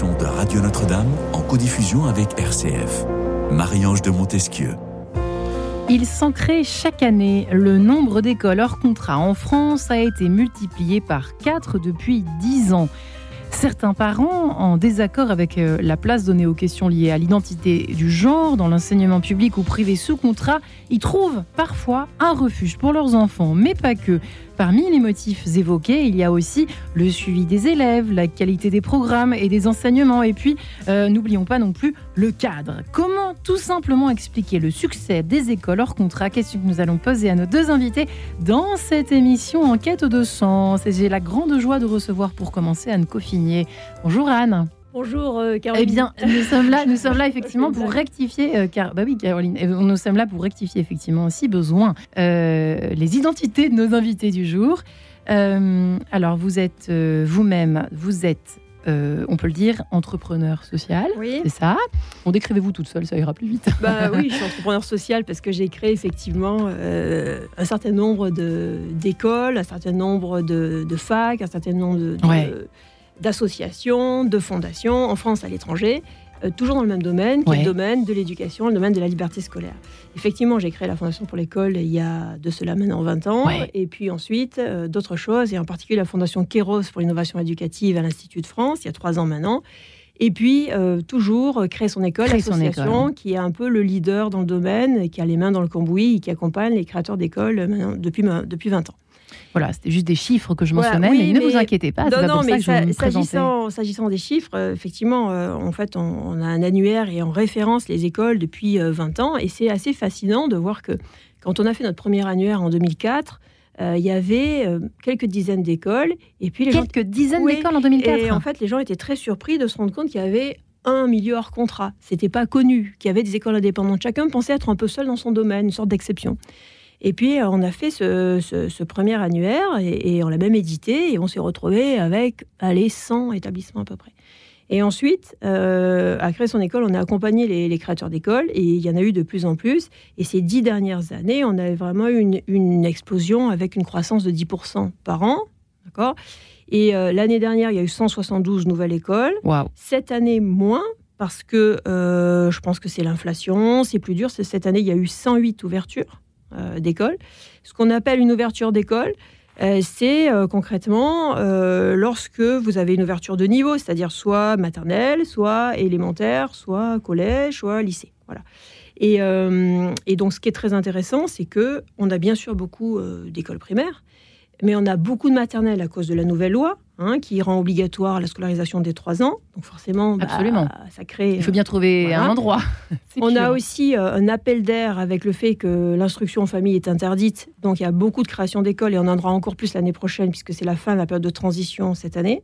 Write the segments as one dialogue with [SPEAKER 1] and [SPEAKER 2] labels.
[SPEAKER 1] de Radio Notre-Dame en codiffusion avec RCF. Marie-Ange de Montesquieu.
[SPEAKER 2] Il s'en crée chaque année. Le nombre d'écoles hors contrat en France a été multiplié par 4 depuis 10 ans. Certains parents, en désaccord avec euh, la place donnée aux questions liées à l'identité du genre dans l'enseignement public ou privé sous contrat, y trouvent parfois un refuge pour leurs enfants, mais pas que. Parmi les motifs évoqués, il y a aussi le suivi des élèves, la qualité des programmes et des enseignements, et puis euh, n'oublions pas non plus le cadre. Comment tout simplement expliquer le succès des écoles hors contrat? Question que nous allons poser à nos deux invités dans cette émission Enquête de sens. Et j'ai la grande joie de recevoir pour commencer Anne Coffinier. Bonjour Anne.
[SPEAKER 3] Bonjour euh, Caroline.
[SPEAKER 2] Eh bien, nous sommes là, nous sommes là effectivement pour rectifier, euh, car bah oui Caroline, eh, nous sommes là pour rectifier effectivement aussi besoin euh, les identités de nos invités du jour. alors vous êtes vous-même, vous êtes, on peut le dire, entrepreneur social,
[SPEAKER 3] oui.
[SPEAKER 2] c'est ça? On décrivez-vous toute seule, ça ira plus vite.
[SPEAKER 3] Bah oui, je suis entrepreneur social parce que j'ai créé effectivement un certain nombre d'écoles, un certain nombre de, de, facs, un certain nombre de, de
[SPEAKER 2] ouais
[SPEAKER 3] d'associations, de fondations, en France, à l'étranger, euh, toujours dans le même domaine, qui est le domaine de l'éducation, le domaine de la liberté scolaire. Effectivement, j'ai créé la Fondation pour l'école il y a de cela maintenant 20 ans, et puis ensuite euh, d'autres choses, et en particulier la Fondation Kéros pour l'innovation éducative à l'Institut de France, il y a trois ans maintenant. Et puis, euh, toujours créer son école, l'association qui est un peu le leader dans le domaine, qui a les mains dans le cambouis et qui accompagne les créateurs d'écoles depuis, depuis 20 ans.
[SPEAKER 2] Voilà, c'était juste des chiffres que je mentionnais, mais, ne vous inquiétez pas.
[SPEAKER 3] Non, non, mais
[SPEAKER 2] s'agissant,
[SPEAKER 3] s'agissant des chiffres, euh, effectivement, euh, en fait, on, a un annuaire et on référence les écoles depuis 20 euh, ans, et c'est assez fascinant de voir que quand on a fait notre premier annuaire en 2004, il y avait quelques dizaines d'écoles, et puis les
[SPEAKER 2] quelques dizaines d'écoles en 2004.
[SPEAKER 3] Et en fait, les gens étaient très surpris de se rendre compte qu'il y avait un milieu hors contrat. C'était pas connu qu'il y avait des écoles indépendantes. Chacun pensait être un peu seul dans son domaine, une sorte d'exception. Et puis, euh, on a fait ce, premier annuaire et, on l'a même édité et on s'est retrouvé avec, allez, 100 établissements à peu près. Et ensuite, euh, à créer son école, on a accompagné les, créateurs d'écoles et il y en a eu de plus en plus. Et ces dix dernières années, on a vraiment eu une, explosion avec une croissance de 10% par an. D'accord? Et euh, l'année dernière, il y a eu 172 nouvelles écoles. Cette année, moins, parce que je pense que c'est l'inflation, c'est plus dur. Cette année, il y a eu 108 ouvertures. Euh, d'école. Ce qu'on appelle une ouverture d'école, euh, c'est euh, concrètement lorsque vous avez une ouverture de niveau, c'est-à-dire soit maternelle, soit élémentaire, soit collège, soit lycée. Voilà. Et, et, donc, ce qui est très intéressant, c'est que on a bien sûr beaucoup d'écoles primaires, mais on a beaucoup de maternelles à cause de la nouvelle loi, hein, qui rend obligatoire la scolarisation des 3 ans. Donc forcément,
[SPEAKER 2] bah, Absolument.
[SPEAKER 3] ça crée...
[SPEAKER 2] Il faut bien trouver un endroit.
[SPEAKER 3] on a aussi euh, un appel d'air avec le fait que l'instruction en famille est interdite. Donc il y a beaucoup de création d'écoles et on en aura encore plus l'année prochaine, puisque c'est la fin de la période de transition cette année.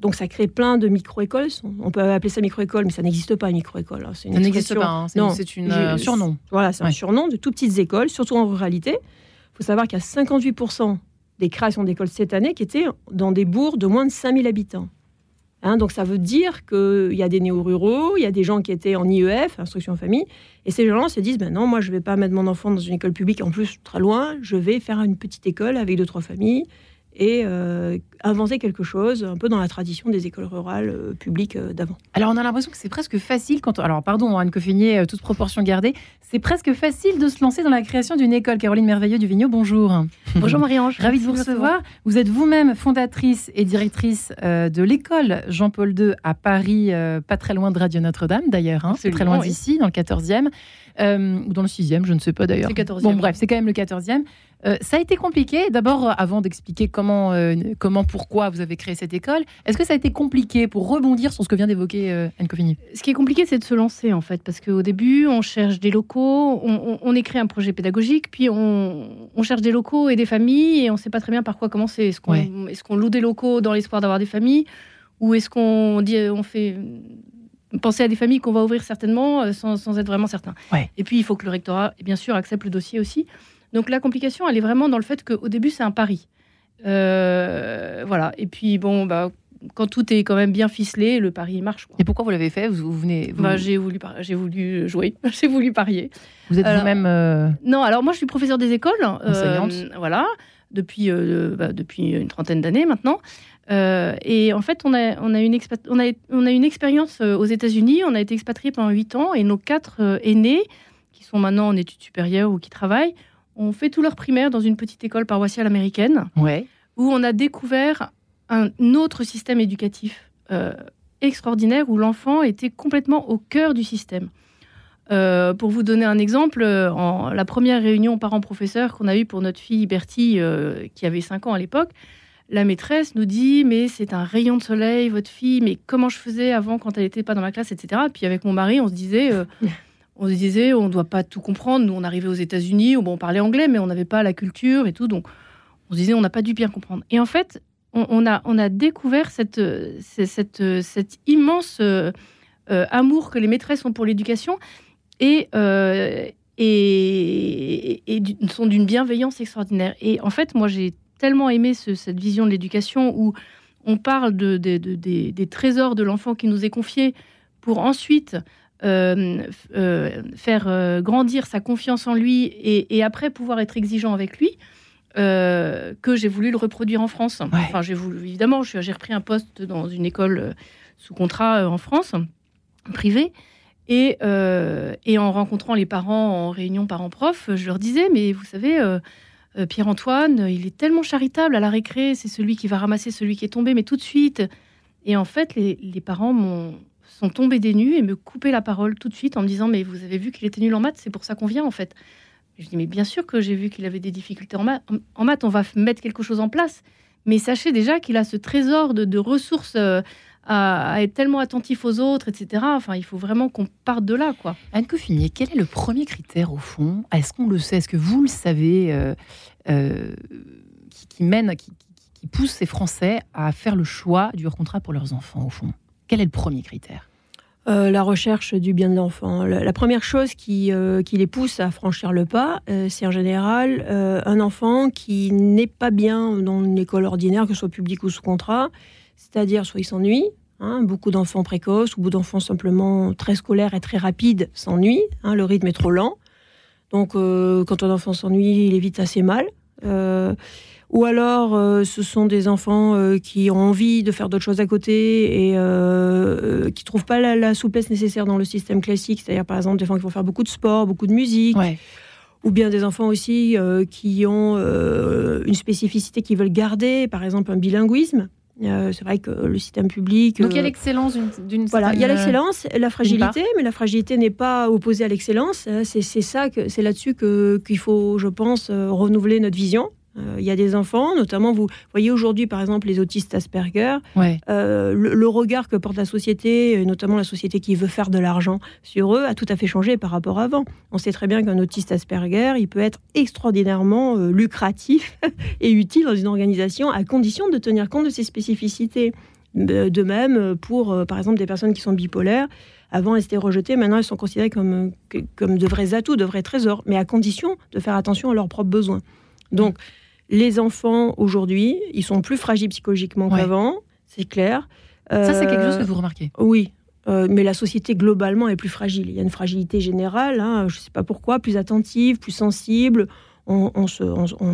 [SPEAKER 3] Donc ça crée plein de micro-écoles. On peut appeler ça micro-école, mais ça n'existe pas, une micro-école.
[SPEAKER 2] Hein. Ça n'existe pas, hein. c'est une, un surnom.
[SPEAKER 3] Voilà, c'est un surnom de tout petites écoles, surtout en ruralité. Il faut savoir qu'il y a 58% des créations d'écoles cette année qui étaient dans des bourgs de moins de 5000 habitants. Hein, donc ça veut dire qu'il y a des néo-ruraux, il y a des gens qui étaient en IEF, instruction en famille, et ces gens-là se disent, ben non, moi je ne vais pas mettre mon enfant dans une école publique, en plus très loin, je vais faire une petite école avec deux, trois familles, et euh, inventer quelque chose un peu dans la tradition des écoles rurales euh, publiques euh, d'avant.
[SPEAKER 2] Alors on a l'impression que c'est presque facile quand alors pardon Anne Coffinier toute proportion gardée, c'est presque facile de se lancer dans la création d'une école. Caroline Merveilleux du Vigneault, bonjour.
[SPEAKER 3] Bonjour Marie-Ange.
[SPEAKER 2] Ravie de vous recevoir. Vous êtes vous-même fondatrice et directrice de l'école Jean-Paul II à Paris, pas très loin de Radio Notre-Dame d'ailleurs, hein, c'est très loin d'ici, dans le 14e. Ou dans le 6e, je ne sais pas d'ailleurs. Bon bref, c'est quand même le 14e. Euh, ça a été compliqué. D'abord, euh, avant d'expliquer comment, euh, comment, pourquoi vous avez créé cette école, est-ce que ça a été compliqué pour rebondir sur ce que vient d'évoquer Anne Coffini
[SPEAKER 4] Ce qui est compliqué, c'est de se lancer en fait, parce qu'au début, on cherche des locaux, on, écrit un projet pédagogique, puis on, cherche des locaux et des familles, et on ne sait pas très bien par quoi commencer. Est-ce qu'on loue des locaux dans l'espoir d'avoir des familles, ou est-ce qu'on dit, on fait penser à des familles qu'on va ouvrir certainement sans, être vraiment certain. Et puis, il faut que le rectorat, bien sûr, accepte le dossier aussi. Donc la complication, elle est vraiment dans le fait qu'au début, c'est un pari. Euh, voilà. Et puis, bon, bah, quand tout est quand même bien ficelé, le pari marche.
[SPEAKER 2] Et pourquoi vous l'avez fait? Vous, venez
[SPEAKER 4] bah, J'ai voulu, j'ai voulu jouer, j'ai voulu parier.
[SPEAKER 2] Vous êtes vous-même euh,
[SPEAKER 4] Non, alors moi je suis professeur des écoles,
[SPEAKER 2] enseignante.
[SPEAKER 4] voilà, depuis, euh, bah, depuis une trentaine d'années maintenant. et en fait, on a, on a, une, on a, on a une expérience aux États-Unis. On a été expatriés pendant huit ans et nos quatre aînés, qui sont maintenant en études supérieures ou qui travaillent, ont fait tout leur primaire dans une petite école paroissiale américaine.
[SPEAKER 2] Ouais.
[SPEAKER 4] Où on a découvert un autre système éducatif extraordinaire où l'enfant était complètement au cœur du système. Euh, pour vous donner un exemple, euh, en la première réunion parents-professeurs qu'on a eue pour notre fille Bertie, euh, qui avait 5 ans à l'époque, la maîtresse nous dit Mais c'est un rayon de soleil, votre fille, mais comment je faisais avant quand elle n'était pas dans ma classe, etc. Puis avec mon mari, on se disait. on se disait, on ne doit pas tout comprendre. Nous, on arrivait aux États-Unis, où bon, on parlait anglais, mais on n'avait pas la culture et tout. Donc, on se disait, on n'a pas dû bien comprendre. Et en fait, on, a, on a découvert cette, cette, cette immense amour que les maîtresses ont pour l'éducation et, euh, et, sont d'une bienveillance extraordinaire. Et en fait, moi, j'ai tellement aimé cette vision de l'éducation où on parle de, des trésors de l'enfant qui nous est confié pour ensuite euh, euh, faire grandir sa confiance en lui et, après pouvoir être exigeant avec lui. que j'ai voulu le reproduire en France. Enfin, j'ai voulu, évidemment, j'ai repris un poste dans une école sous contrat en France, privée. Euh, et, en rencontrant les parents en réunion parents-prof, je leur disais, mais vous savez, euh, euh, Pierre-Antoine, il est tellement charitable à la récré, c'est celui qui va ramasser celui qui est tombé, mais tout de suite. Et en fait, les, parents sont tombés des nues et me coupaient la parole tout de suite en me disant, mais vous avez vu qu'il était nul en maths, c'est pour ça qu'on vient en fait. je dis, mais bien sûr que j'ai vu qu'il avait des difficultés en, maths. En, maths, on va mettre quelque chose en place. Mais sachez déjà qu'il a ce trésor de, ressources à, être tellement attentif aux autres, etc. Enfin, il faut vraiment qu'on parte de là, quoi.
[SPEAKER 2] Anne Coffinier, quel est le premier critère au fond? Est-ce qu'on le sait? Est-ce que vous le savez euh, euh, qui, mène, qui, pousse ces Français à faire le choix du hors contrat pour leurs enfants, au fond? Quel est le premier critère?
[SPEAKER 3] Euh, la recherche du bien de l'enfant. La, première chose qui, qui, les pousse à franchir le pas, c'est en général un enfant qui n'est pas bien dans une école ordinaire, que ce soit publique ou sous contrat, c'est-à-dire soit il s'ennuie, hein, beaucoup d'enfants précoces ou beaucoup d'enfants simplement très scolaires et très rapides s'ennuient, hein, le rythme est trop lent. Donc euh, quand un enfant s'ennuie, il est vite assez mal. Euh, ou alors euh, ce sont des enfants qui ont envie de faire d'autres choses à côté et qui trouvent pas la, souplesse nécessaire dans le système classique, c'est-à-dire par exemple des enfants qui vont faire beaucoup de sport, beaucoup de musique. Ou bien des enfants aussi qui ont une spécificité qu'ils veulent garder, par exemple un bilinguisme. Euh, c'est vrai que le système public.
[SPEAKER 4] Donc il y a euh, l'excellence d'une.
[SPEAKER 3] Voilà, il y a l'excellence, la fragilité, mais la fragilité n'est pas opposée à l'excellence. C'est ça que c'est là-dessus que qu'il faut, je pense, euh, renouveler notre vision. Euh, il y a des enfants, notamment vous voyez aujourd'hui par exemple les autistes Asperger, euh, le, regard que porte la société, notamment la société qui veut faire de l'argent sur eux, a tout à fait changé par rapport à avant. On sait très bien qu'un autiste Asperger, il peut être extraordinairement euh, lucratif et utile dans une organisation à condition de tenir compte de ses spécificités. De même, pour par exemple des personnes qui sont bipolaires, avant elles étaient rejetées, maintenant elles sont considérées comme, comme de vrais atouts, de vrais trésors, mais à condition de faire attention à leurs propres besoins. Donc, les enfants aujourd'hui, ils sont plus fragiles psychologiquement qu'avant, c'est clair.
[SPEAKER 2] Ça, c'est quelque chose que vous remarquez
[SPEAKER 3] Oui, euh, mais la société globalement est plus fragile. Il y a une fragilité générale, hein, je ne sais pas pourquoi, plus attentive, plus sensible. On,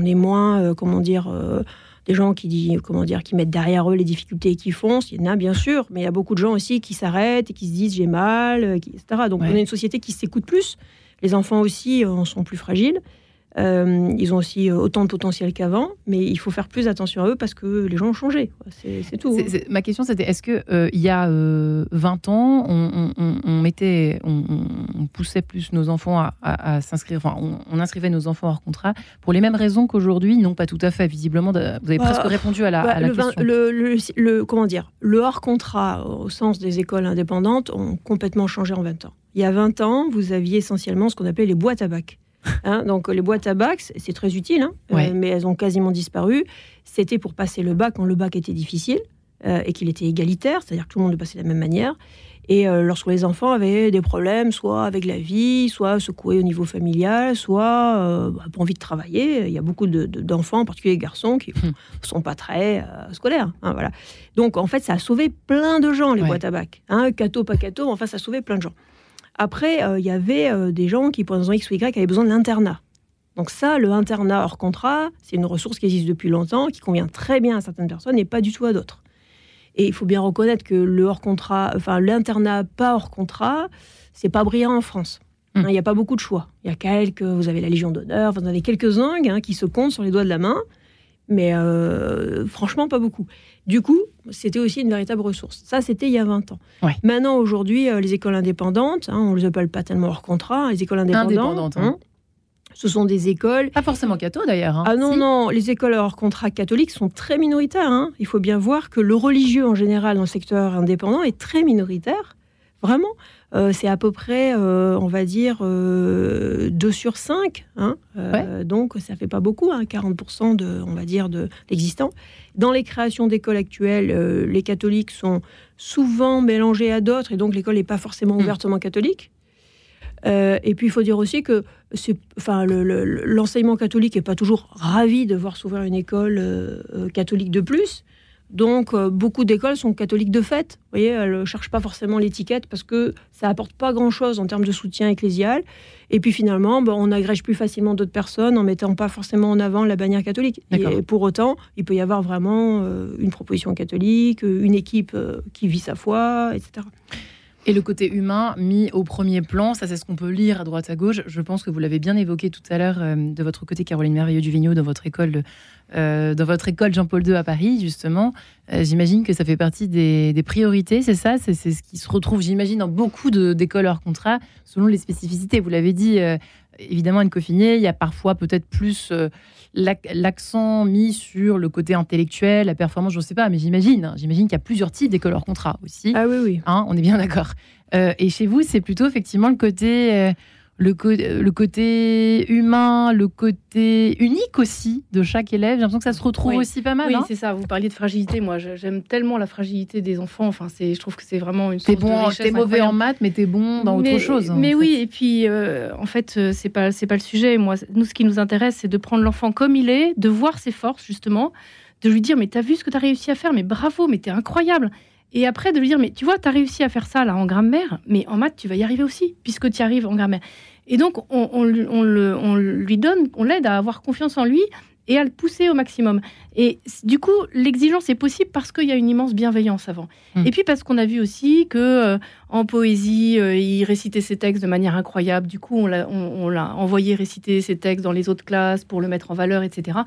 [SPEAKER 3] est moins, euh, comment dire, euh, des gens qui, disent, comment dire, qui mettent derrière eux les difficultés qui foncent. Il y en a bien sûr, mais il y a beaucoup de gens aussi qui s'arrêtent et qui se disent j'ai mal, etc. Donc on est une société qui s'écoute plus. Les enfants aussi en sont plus fragiles. Euh, ils ont aussi euh, autant de potentiel qu'avant, mais il faut faire plus attention à eux parce que les gens ont changé. C'est tout.
[SPEAKER 2] ma question, c'était est-ce qu'il euh, il y a 20 ans, on, mettait, on, poussait plus nos enfants à, s'inscrire, enfin, on, inscrivait nos enfants hors contrat pour les mêmes raisons qu'aujourd'hui Non, pas tout à fait. Visiblement, vous avez presque bah, répondu à la, bah, question.
[SPEAKER 3] le, comment dire Le hors contrat, au sens des écoles indépendantes, ont complètement changé en 20 ans. Il y a 20 ans, vous aviez essentiellement ce qu'on appelait les boîtes à bac. Hein, donc les boîtes à bac, c'est très utile, hein, euh, mais elles ont quasiment disparu. C'était pour passer le bac quand le bac était difficile euh, et qu'il était égalitaire, c'est-à-dire que tout le monde le passait de la même manière. Et euh, lorsque les enfants avaient des problèmes, soit avec la vie, soit secoués au niveau familial, soit bah, pas envie de travailler, il y a beaucoup d'enfants, en particulier les garçons, qui ne hum. sont pas très scolaires. Hein, voilà. Donc en fait, ça a sauvé plein de gens, les boîtes à bac. Hein, cato, pas cato, enfin, ça a sauvé plein de gens. Après, euh, il y avait euh, des gens qui, pour raison X ou Y, avaient besoin de l'internat. Donc ça, le internat hors contrat, c'est une ressource qui existe depuis longtemps, qui convient très bien à certaines personnes et pas du tout à d'autres. Et il faut bien reconnaître que le hors contrat, enfin l'internat pas hors contrat, c'est pas brillant en France.
[SPEAKER 2] Hmm.
[SPEAKER 3] Il n'y a pas beaucoup de choix. Il y a quelques, vous avez la Légion d'honneur, vous en avez quelques-uns hein, qui se comptent sur les doigts de la main, mais euh, franchement pas beaucoup. Du coup, c'était aussi une véritable ressource. Ça, c'était il y a 20 ans.
[SPEAKER 2] Ouais.
[SPEAKER 3] Maintenant, aujourd'hui, euh, les écoles indépendantes, hein, on ne les appelle pas tellement hors contrat, les écoles indépendantes,
[SPEAKER 2] Indépendantes, hein.
[SPEAKER 3] hein, ce sont des écoles
[SPEAKER 2] Pas forcément catho d'ailleurs. hein.
[SPEAKER 3] ah non,
[SPEAKER 2] Si.
[SPEAKER 3] non, les écoles hors contrat catholiques sont très minoritaires. hein. Il faut bien voir que le religieux en général dans le secteur indépendant est très minoritaire. Vraiment. Euh, c'est à peu près, euh, on va dire, 2 sur 5. Donc, ça fait pas beaucoup, hein, 40% de, on va dire, de l'existant. Dans les créations d'écoles actuelles, euh, les catholiques sont souvent mélangés à d'autres et donc l'école n'est pas forcément
[SPEAKER 2] Mm.
[SPEAKER 3] ouvertement catholique. Euh, et puis il faut dire aussi que enfin, le- le- l'enseignement catholique n'est pas toujours ravi de voir s'ouvrir une école euh, euh, catholique de plus. Donc euh, beaucoup d'écoles sont catholiques de fait. Vous voyez, elles ne cherchent pas forcément l'étiquette parce que ça apporte pas grand-chose en termes de soutien ecclésial. Et puis finalement, ben, on agrège plus facilement d'autres personnes en mettant pas forcément en avant la bannière catholique. Et pour autant, il peut y avoir vraiment euh, une proposition catholique, une équipe euh, qui vit sa foi, etc.
[SPEAKER 2] Et le côté humain mis au premier plan, ça c'est ce qu'on peut lire à droite à gauche. Je pense que vous l'avez bien évoqué tout à l'heure euh, de votre côté, Caroline Merveilleux du Vigneault, dans votre école, euh, école Jean-Paul II à Paris, justement. Euh, j'imagine que ça fait partie des, priorités, c'est ça? C'est ce qui se retrouve, j'imagine, dans beaucoup de- d'écoles hors contrat, selon les spécificités. Vous l'avez dit, évidemment, Anne Coffinier, il y a parfois peut-être plus l'accent mis sur le côté intellectuel, la performance, je ne sais pas, mais j'imagine. hein, j'imagine qu'il y a plusieurs types d'écoles hors contrat aussi.
[SPEAKER 3] Ah oui, oui.
[SPEAKER 2] Hein, on est bien d'accord. Euh, et chez vous, c'est plutôt effectivement le côté, euh, le, euh, le côté humain, le côté unique aussi de chaque élève. J'ai l'impression que ça se retrouve
[SPEAKER 4] Oui.
[SPEAKER 2] aussi pas mal.
[SPEAKER 4] Oui,
[SPEAKER 2] hein.
[SPEAKER 4] c'est ça. Vous parliez de fragilité. Moi, j'aime tellement la fragilité des enfants. Enfin, c'est, je trouve que c'est vraiment une
[SPEAKER 2] T'es bon, t'es mauvais en maths, mais t'es bon dans autre chose. hein,
[SPEAKER 4] Mais oui,
[SPEAKER 2] fait.
[SPEAKER 4] et puis euh, en fait, euh, c'est pas c'est pas le sujet. Moi, nous, ce qui nous intéresse, c'est de prendre l'enfant comme il est, de voir ses forces justement, de lui dire mais t'as vu ce que t'as réussi à faire, mais bravo, mais t'es incroyable. Et après de lui dire mais tu vois, t'as réussi à faire ça là en grammaire, mais en maths tu vas y arriver aussi puisque tu y arrives en grammaire. Et donc on, on lui- on le- on lui donne, on l'aide à avoir confiance en lui et à le pousser au maximum. Et du coup, l'exigence est possible parce qu'il y a une immense bienveillance avant.
[SPEAKER 2] Mm.
[SPEAKER 4] Et puis parce qu'on a vu aussi que euh, en poésie, euh, il récitait ses textes de manière incroyable. Du coup, on l'a, on, on l'a envoyé réciter ses textes dans les autres classes pour le mettre en valeur, etc.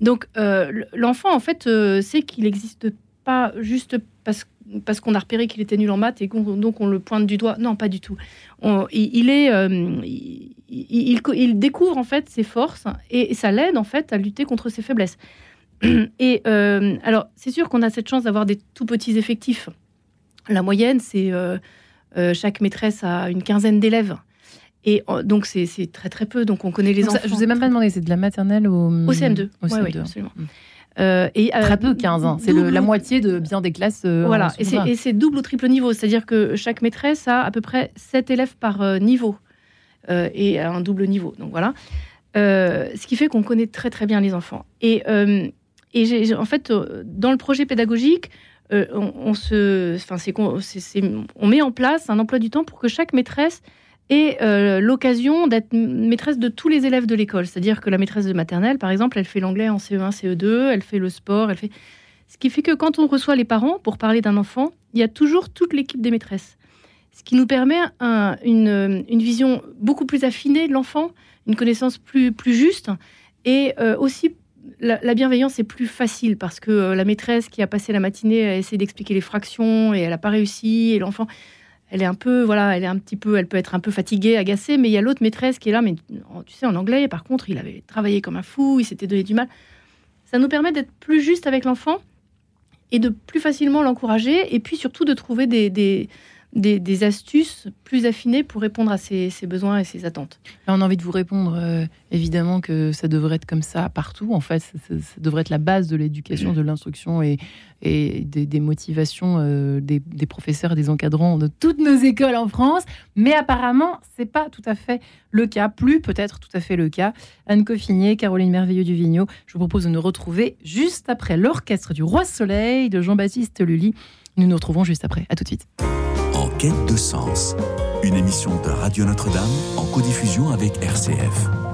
[SPEAKER 4] Donc, euh, l'enfant, en fait, sait qu'il n'existe pas juste parce, parce qu'on a repéré qu'il était nul en maths et donc on le pointe du doigt. Non, pas du tout. On- il, il est, euh, il, il- il co- il découvre en fait ses forces et ça l'aide en fait à lutter contre ses faiblesses. Et euh, alors, c'est sûr qu'on a cette chance d'avoir des tout petits effectifs. La moyenne, c'est euh, chaque maîtresse a une quinzaine d'élèves. Et donc, c'est très très peu. Donc, on connaît les
[SPEAKER 2] Donc ça,
[SPEAKER 4] enfants.
[SPEAKER 2] je vous ai même pas demandé, c'est de la maternelle au,
[SPEAKER 4] Au CM2.
[SPEAKER 2] Au
[SPEAKER 4] Ouais,
[SPEAKER 2] CM2.
[SPEAKER 4] oui, absolument.
[SPEAKER 2] Mm.
[SPEAKER 4] Euh, et, euh,
[SPEAKER 2] Très peu, 15 ans. C'est le-
[SPEAKER 4] double-
[SPEAKER 2] la moitié de bien des classes. euh,
[SPEAKER 4] Voilà, et c'est- c'est double ou triple niveau, c'est-à-dire que chaque maîtresse a à peu près 7 élèves par niveau et un double niveau. Donc voilà. Euh, ce qui fait qu'on connaît très très bien les enfants. Et, euh, en fait, dans le projet pédagogique, euh, on, on se, enfin, c'est qu'on- c'est- c'est- on met en place un emploi du temps pour que chaque maîtresse ait euh, l'occasion d'être maîtresse de tous les élèves de l'école. C'est-à-dire que la maîtresse de maternelle, par exemple, elle fait l'anglais en E CE1, CE2, elle fait le sport, elle fait... Ce qui fait que quand on reçoit les parents pour parler d'un enfant, il y a toujours toute l'équipe des maîtresses. Ce qui nous permet un- une, vision beaucoup plus affinée de l'enfant, une connaissance plus, juste. Et euh, aussi, la, la bienveillance est plus facile parce que euh, la maîtresse qui a passé la matinée à essayer d'expliquer les fractions et elle n'a pas réussi, et l'enfant, elle est un peu, voilà, elle est un petit peu, elle peut être un peu fatiguée, agacée, mais il y a l'autre maîtresse qui est là, mais tu sais, en anglais, par contre, il avait travaillé comme un fou, il s'était donné du mal. Ça nous permet d'être plus juste avec l'enfant et de plus facilement l'encourager, et puis surtout de trouver des, des, des- astuces plus affinées pour répondre à ses, besoins et ses attentes.
[SPEAKER 2] On a envie de vous répondre, euh, évidemment, que ça devrait être comme ça partout. En fait, ça, devrait être la base de l'éducation, de l'instruction et, des, motivations euh, des, professeurs et des encadrants de toutes nos écoles en France. Mais apparemment, c'est pas tout à fait le cas. Plus peut-être tout à fait le cas. Anne Coffinier, Caroline Merveilleux du Vigneault, je vous propose de nous retrouver juste après l'orchestre du Roi Soleil de Jean-Baptiste Lully. Nous nous retrouvons juste après. À tout de suite.
[SPEAKER 1] Quête de sens, une émission de Radio Notre-Dame en codiffusion avec RCF.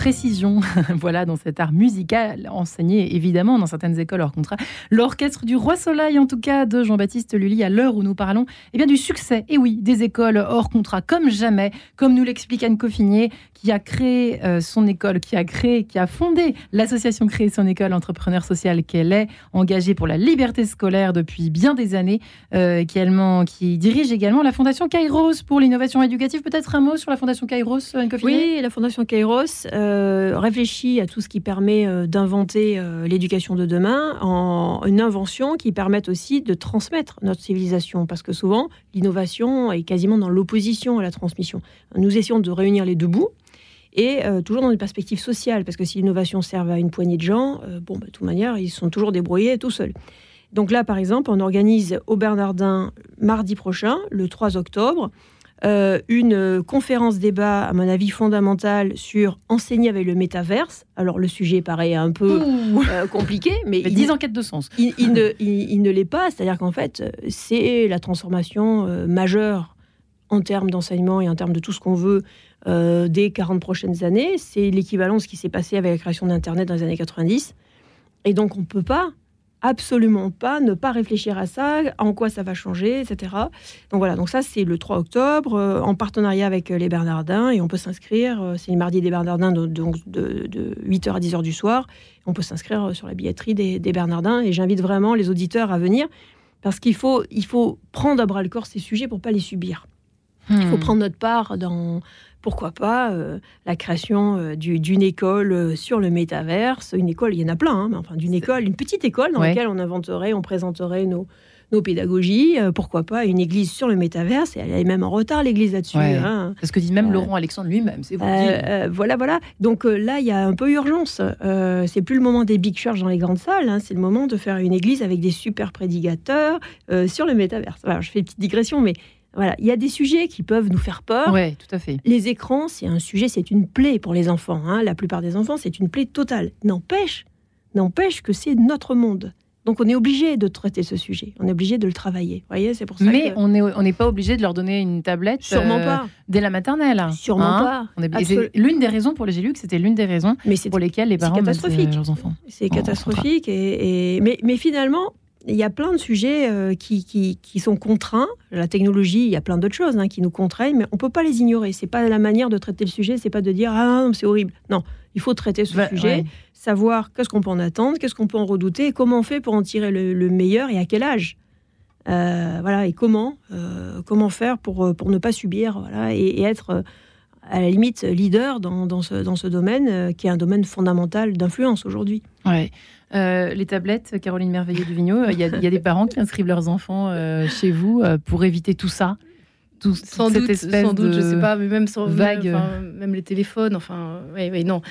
[SPEAKER 2] Précision, voilà, dans cet art musical enseigné évidemment dans certaines écoles hors contrat. L'orchestre du Roi Soleil, en tout cas, de Jean-Baptiste Lully, à l'heure où nous parlons, eh bien, du succès, et oui, des écoles hors contrat, comme jamais, comme nous l'explique Anne Coffinier, qui a créé euh, son école, qui a créé, qui a fondé l'association Créer son école entrepreneur social qu'elle est, engagée pour la liberté scolaire depuis bien des années, euh, qui, dirige également la fondation Kairos pour l'innovation éducative. Peut-être un mot sur la fondation Kairos, Anne Coffinier
[SPEAKER 3] Oui, la fondation Kairos euh, réfléchit à tout ce qui permet euh, d'inventer euh, l'éducation de demain en une invention qui permette aussi de transmettre notre civilisation. Parce que souvent, l'innovation est quasiment dans l'opposition à la transmission. Nous essayons de réunir les deux bouts et toujours dans une perspective sociale, parce que si l'innovation sert à une poignée de gens, bon, bah, de toute manière, ils sont toujours débrouillés tout seuls. Donc là, par exemple, on organise au Bernardin mardi prochain, le 3 octobre, euh, une conférence débat, à mon avis, fondamentale sur enseigner avec le métaverse. Alors, le sujet paraît un peu euh, compliqué, mais.
[SPEAKER 2] il, 10 enquêtes de sens.
[SPEAKER 3] Il, ne, il, ne l'est pas, c'est-à-dire qu'en fait, c'est la transformation euh, majeure en termes d'enseignement et en termes de tout ce qu'on veut des 40 prochaines années. C'est l'équivalent de ce qui s'est passé avec la création d'Internet dans les années 90. Et donc, on ne peut pas absolument pas ne pas réfléchir à ça, en quoi ça va changer, etc. Donc voilà, donc ça c'est le 3 octobre, euh, en partenariat avec euh, les Bernardins, et on peut s'inscrire, euh, c'est le mardi des Bernardins, donc de, 8h à 10h du soir, on peut s'inscrire sur la billetterie des, Bernardins, et j'invite vraiment les auditeurs à venir, parce qu'il faut, il faut prendre à bras le corps ces sujets pour pas les subir. Il faut hmm. prendre notre part dans, pourquoi pas euh, la création euh, d'une école euh, sur le métaverse. Une école, il y en a plein, hein, mais enfin d'une école, une petite école dans laquelle on inventerait, on présenterait nos, nos pédagogies. pourquoi pas une église sur le métaverse Et elle est même en retard, l'église là-dessus. Hein.
[SPEAKER 2] Parce que dit même Laurent Alexandre lui-même, c'est
[SPEAKER 3] voilà, voilà. Donc là, il y a un peu urgence. c'est plus le moment des big church dans les grandes salles. Hein. c'est le moment de faire une église avec des super prédicateurs sur le métaverse. je fais une petite digression, mais voilà, il y a des sujets qui peuvent nous faire peur.
[SPEAKER 2] Oui, tout à fait.
[SPEAKER 3] Les écrans, c'est un sujet, c'est une plaie pour les enfants. Hein. La plupart des enfants, c'est une plaie totale. N'empêche, n'empêche que c'est notre monde. Donc on est obligé de traiter ce sujet, on est obligé de le travailler. Voyez, c'est pour ça.
[SPEAKER 2] Mais on n'est on pas obligé de leur donner une tablette.
[SPEAKER 3] Sûrement euh, pas.
[SPEAKER 2] Dès la maternelle.
[SPEAKER 3] Sûrement hein?
[SPEAKER 2] pas. L'une des raisons pour les élus, c'était l'une des raisons pour lesquelles les parents
[SPEAKER 3] catastrophique.
[SPEAKER 2] leurs enfants.
[SPEAKER 3] C'est catastrophique. Et, et, mais, mais finalement, il y a plein de sujets euh, qui, qui, sont contraints. La technologie, il y a plein d'autres choses hein, qui nous contraignent, mais on peut pas les ignorer. C'est pas la manière de traiter le sujet, c'est pas de dire ah c'est horrible. Non, il faut traiter ce sujet, savoir qu'est-ce qu'on peut en attendre, qu'est-ce qu'on peut en redouter, et comment on fait pour en tirer le, meilleur et à quel âge. Euh, voilà, et comment, euh, comment faire pour, pour ne pas subir voilà, et, être à la limite leader dans, dans, ce, dans ce domaine qui est un domaine fondamental d'influence aujourd'hui.
[SPEAKER 2] Ouais. Euh, les tablettes, Caroline Merveilleux du Vigneault, il y, a des parents qui inscrivent leurs enfants euh, chez vous euh, pour éviter tout ça
[SPEAKER 4] tout, sans, doute, sans doute, je sais pas, mais même sans vague, même les téléphones, enfin, oui, oui, non.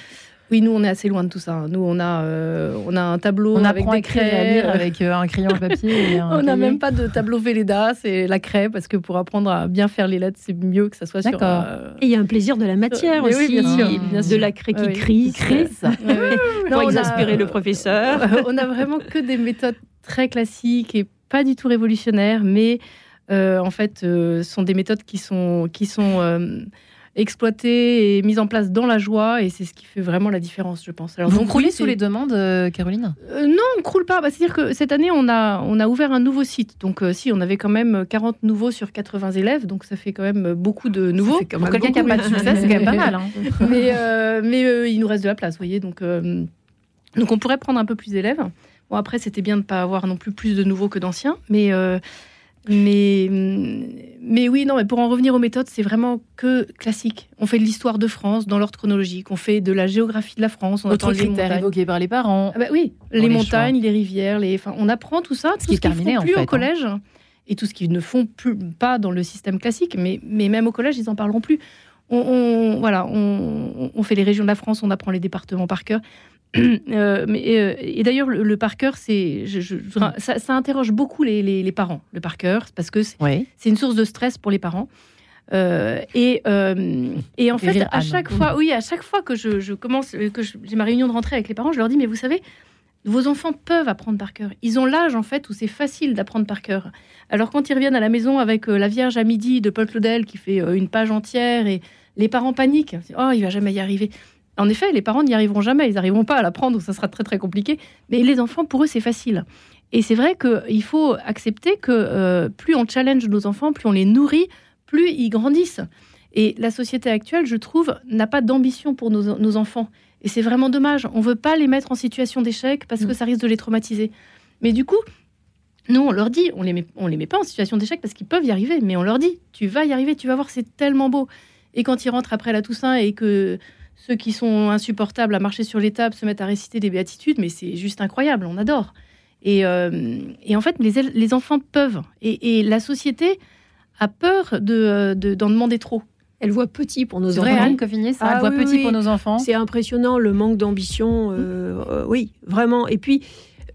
[SPEAKER 4] Oui, nous, on est assez loin de tout ça. Nous, on a, euh, on a un tableau
[SPEAKER 2] on
[SPEAKER 4] avec des craies.
[SPEAKER 2] à lire avec euh, un crayon à papier.
[SPEAKER 4] on n'a même pas de tableau Véleda, c'est la craie, parce que pour apprendre à bien faire les lettres, c'est mieux que ça soit sur.
[SPEAKER 3] Euh... Et il y a un plaisir de la matière aussi, oui, bien sûr, de la craie qui crie.
[SPEAKER 2] crisse.
[SPEAKER 3] pour exaspérer le professeur.
[SPEAKER 4] on a vraiment que des méthodes très classiques et pas du tout révolutionnaires, mais euh, en fait, sont des méthodes qui sont, qui sont exploitée et mise en place dans la joie, et c'est ce qui fait vraiment la différence, je pense.
[SPEAKER 2] Alors, Vous croulez sous les demandes, euh, Caroline?
[SPEAKER 4] Euh, Non, on croule pas. Bah, C'est-à-dire que cette année, on a, on a ouvert un nouveau site. Donc, euh, si, on avait quand même 40 nouveaux sur 80 élèves, donc ça fait quand même beaucoup de nouveaux.
[SPEAKER 2] Pour quelqu'un qui n'a pas de succès, c'est quand même pas mal. Hein.
[SPEAKER 4] mais mais il nous reste de la place, vous voyez. Donc, donc, on pourrait prendre un peu plus d'élèves. Bon, après, c'était bien de ne pas avoir non plus plus de nouveaux que d'anciens, mais mais, mais oui, non, mais pour en revenir aux méthodes, c'est vraiment que classique. On fait de l'histoire de France dans l'ordre chronologique, on fait de la géographie de la France. On
[SPEAKER 2] Autre critère évoqué par les parents.
[SPEAKER 4] Ah bah oui, les, montagnes, les rivières, les... Enfin, on apprend tout ça,
[SPEAKER 2] ce qui est terminé
[SPEAKER 4] plus
[SPEAKER 2] au
[SPEAKER 4] hein. collège. Et tout ce qu'ils ne font plus, pas dans le système classique, mais, mais même au collège, ils en parleront plus. On, voilà, on, on, fait les régions de la France, on apprend les départements par cœur. Euh, mais, euh, et d'ailleurs, le, par cœur, c'est, ça, interroge beaucoup les, parents, le par cœur, parce que c'est une source de stress pour les parents. Euh, et, et en fait, à chaque fois, oui, à chaque fois que je, commence, que j'ai ma réunion de rentrée avec les parents, je leur dis, mais vous savez, vos enfants peuvent apprendre par cœur. Ils ont l'âge, en fait, où c'est facile d'apprendre par cœur. Alors, quand ils reviennent à la maison avec La Vierge à midi de Paul Claudel, qui fait une page entière, et les parents paniquent. Oh, il va jamais y arriver En effet, les parents n'y arriveront jamais, ils n'arriveront pas à l'apprendre, ou ça sera très très compliqué. Mais les enfants, pour eux, c'est facile. Et c'est vrai qu'il faut accepter que euh, plus on challenge nos enfants, plus on les nourrit, plus ils grandissent. Et la société actuelle, je trouve, n'a pas d'ambition pour nos, enfants. Et c'est vraiment dommage. On ne veut pas les mettre en situation d'échec parce que mm. ça risque de les traumatiser. Mais du coup, nous, on leur dit, on les met, on les met pas en situation d'échec parce qu'ils peuvent y arriver, mais on leur dit, tu vas y arriver, tu vas voir, c'est tellement beau. Et quand ils rentrent après la Toussaint et que ceux qui sont insupportables à marcher sur les tables se mettent à réciter des béatitudes, mais c'est juste incroyable, on adore. Et, euh, en fait, les, les enfants peuvent. Et, la société a peur d'en de, demander trop.
[SPEAKER 3] Elle voit petit pour nos enfants.
[SPEAKER 2] C'est vrai, Anne Coffinier, ça, elle ah voit petit pour nos enfants.
[SPEAKER 3] C'est impressionnant le manque d'ambition. Euh, euh, oui, vraiment. Et puis,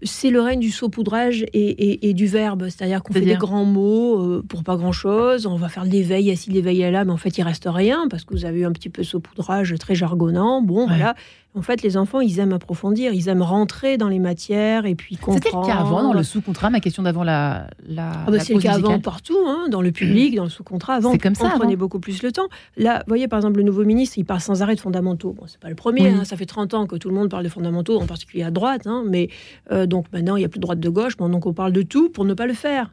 [SPEAKER 3] c'est le règne du saupoudrage et, et, du verbe. C'est-à-dire qu'on fait des grands mots euh, pour pas grand-chose. On va faire de l'éveil, assis l'éveil est là, mais en fait, il reste rien parce que vous avez eu un petit peu saupoudrage très jargonnant. Bon, voilà. En fait, les enfants, ils aiment approfondir, ils aiment rentrer dans les matières et puis comprendre.
[SPEAKER 2] C'était le cas avant dans le sous-contrat, ma question d'avant la. la,
[SPEAKER 3] ah bah, c'est le cas avant partout, hein, dans le public, dans le sous-contrat. Avant, comme ça, on prenait beaucoup plus le temps. Là, vous voyez, par exemple, le nouveau ministre, il parle sans arrêt de fondamentaux. Bon, c'est pas le premier, hein, ça fait 30 ans que tout le monde parle de fondamentaux, en particulier à droite. Hein, mais euh, donc maintenant, il n'y a plus de droite de gauche, donc on parle de tout pour ne pas le faire.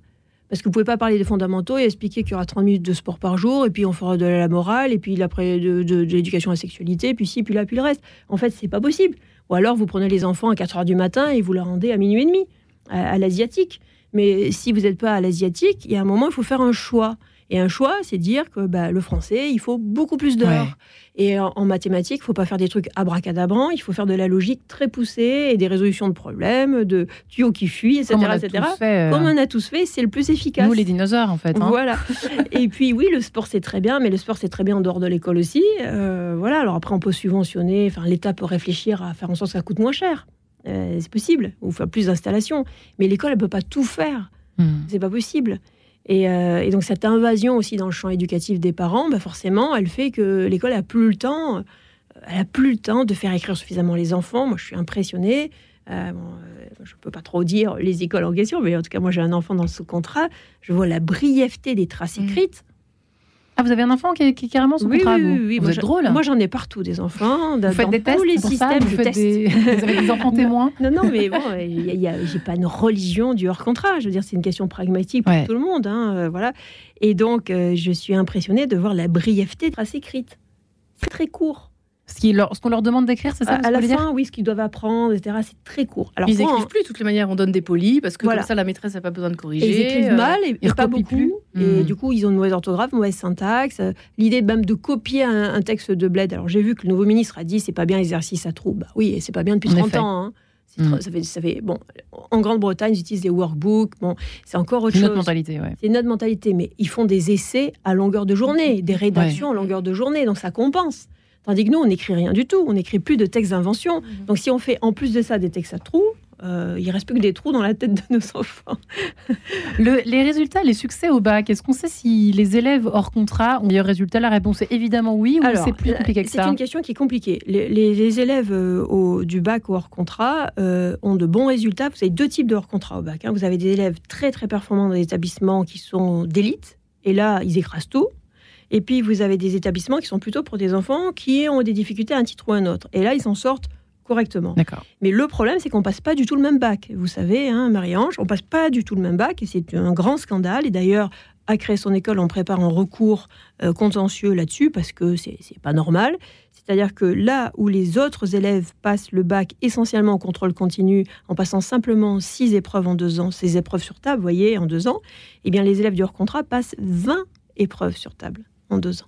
[SPEAKER 3] Parce que vous pouvez pas parler des fondamentaux et expliquer qu'il y aura 30 minutes de sport par jour, et puis on fera de la morale, et puis après de, l'éducation à la sexualité, puis ci, puis là, puis le reste. En fait, c'est pas possible. Ou alors vous prenez les enfants à 4 heures du matin et vous les rendez à minuit et demi, à l'asiatique. Mais si vous n'êtes pas à l'asiatique, il y a un moment, il faut faire un choix. Et un choix, c'est dire que bah, le français, il faut beaucoup plus d'heures. Et en, mathématiques, il faut pas faire des trucs abracadabrants, il faut faire de la logique très poussée et des résolutions de problèmes, de tuyaux qui fuient, etc. Comme on, etc.
[SPEAKER 2] Euh,
[SPEAKER 3] Comme on a tous fait, c'est le plus efficace.
[SPEAKER 2] Nous, les dinosaures, en fait.
[SPEAKER 3] Hein. Voilà. et puis, oui, le sport, c'est très bien, mais le sport, c'est très bien en dehors de l'école aussi. Euh, voilà. Alors après, on peut subventionner, enfin, l'État peut réfléchir à faire en sorte que ça coûte moins cher. Euh, c'est possible, ou faire plus d'installations. Mais l'école, elle peut pas tout faire. Hmm. C'est pas possible. Euh, et, donc cette invasion aussi dans le champ éducatif des parents, bah forcément, elle fait que l'école a plus le temps, euh, elle a plus le temps de faire écrire suffisamment les enfants. Moi, je suis impressionnée. Euh, je ne peux pas trop dire les écoles en question, mais en tout cas, moi, j'ai un enfant dans ce contrat. Je vois la brièveté des traces mmh. écrites.
[SPEAKER 2] Ah, vous avez un enfant qui est, carrément sous contrat
[SPEAKER 3] Oui, oui,
[SPEAKER 2] Vous êtes drôle.
[SPEAKER 3] Moi, j'en ai partout des enfants.
[SPEAKER 2] Vous faites des tests les systèmes. Vous, faites des... vous avez des enfants témoins
[SPEAKER 3] Non, non, mais bon, j'ai pas une religion du hors contrat. Je veux dire, c'est une question pragmatique pour tout le monde. Hein, euh, voilà. Et donc, euh, je suis impressionnée de voir la brièveté de traces écrites. C'est très court.
[SPEAKER 2] Ce qu'on leur demande d'écrire, c'est ça
[SPEAKER 3] À, la fin, oui, ce qu'ils doivent apprendre, etc. C'est très court.
[SPEAKER 4] Alors, ils n'écrivent plus, de toutes les manières. On donne des polis parce que comme ça, la maîtresse n'a pas besoin de corriger.
[SPEAKER 3] ils écrivent euh, mal et, pas beaucoup. Et hmm. du coup, ils ont une mauvaise orthographe, une mauvaise syntaxe. L'idée même de copier un, texte de bled. Alors, j'ai vu que le nouveau ministre a dit c'est pas bien l'exercice à trous. Bah oui, c'est pas bien depuis 30 ans. Hein. Hmm. Ça, fait, ça fait, bon, en Grande-Bretagne, ils utilisent des workbooks. Bon, c'est encore autre chose.
[SPEAKER 2] C'est notre mentalité, ouais.
[SPEAKER 3] C'est notre mentalité, mais ils font des essais à longueur de journée, des rédactions à longueur de journée, donc ça compense. Tandis que nous, on n'écrit rien du tout, on n'écrit plus de textes d'invention. Mhm. Donc si on fait en plus de ça des textes à trous, euh, il reste plus que des trous dans la tête de nos enfants.
[SPEAKER 2] les résultats, les succès au bac, est-ce qu'on sait si les élèves hors contrat ont meilleurs résultats La réponse est évidemment oui, ou c'est plus compliqué que ça
[SPEAKER 3] C'est une question qui est compliquée. Les, élèves euh, au, du bac ou hors contrat euh, ont de bons résultats. Vous avez deux types de hors contrat au bac. Hein. Vous avez des élèves très très performants dans des établissements qui sont d'élite, et là, ils écrasent tout. Et puis, vous avez des établissements qui sont plutôt pour des enfants qui ont des difficultés à un titre ou à un autre. Et là, ils s'en sortent correctement. Mais le problème, c'est qu'on passe pas du tout le même bac. Vous savez, hein, Marie-Ange, on passe pas du tout le même bac et c'est un grand scandale. Et d'ailleurs, à créer son école, on prépare un recours euh, contentieux là-dessus parce que c'est pas normal. C'est-à-dire que là où les autres élèves passent le bac essentiellement au contrôle continu, en passant simplement six épreuves en deux ans, ces épreuves sur table, vous voyez, en deux ans, eh bien les élèves du hors contrat passent 20 épreuves sur table en deux ans.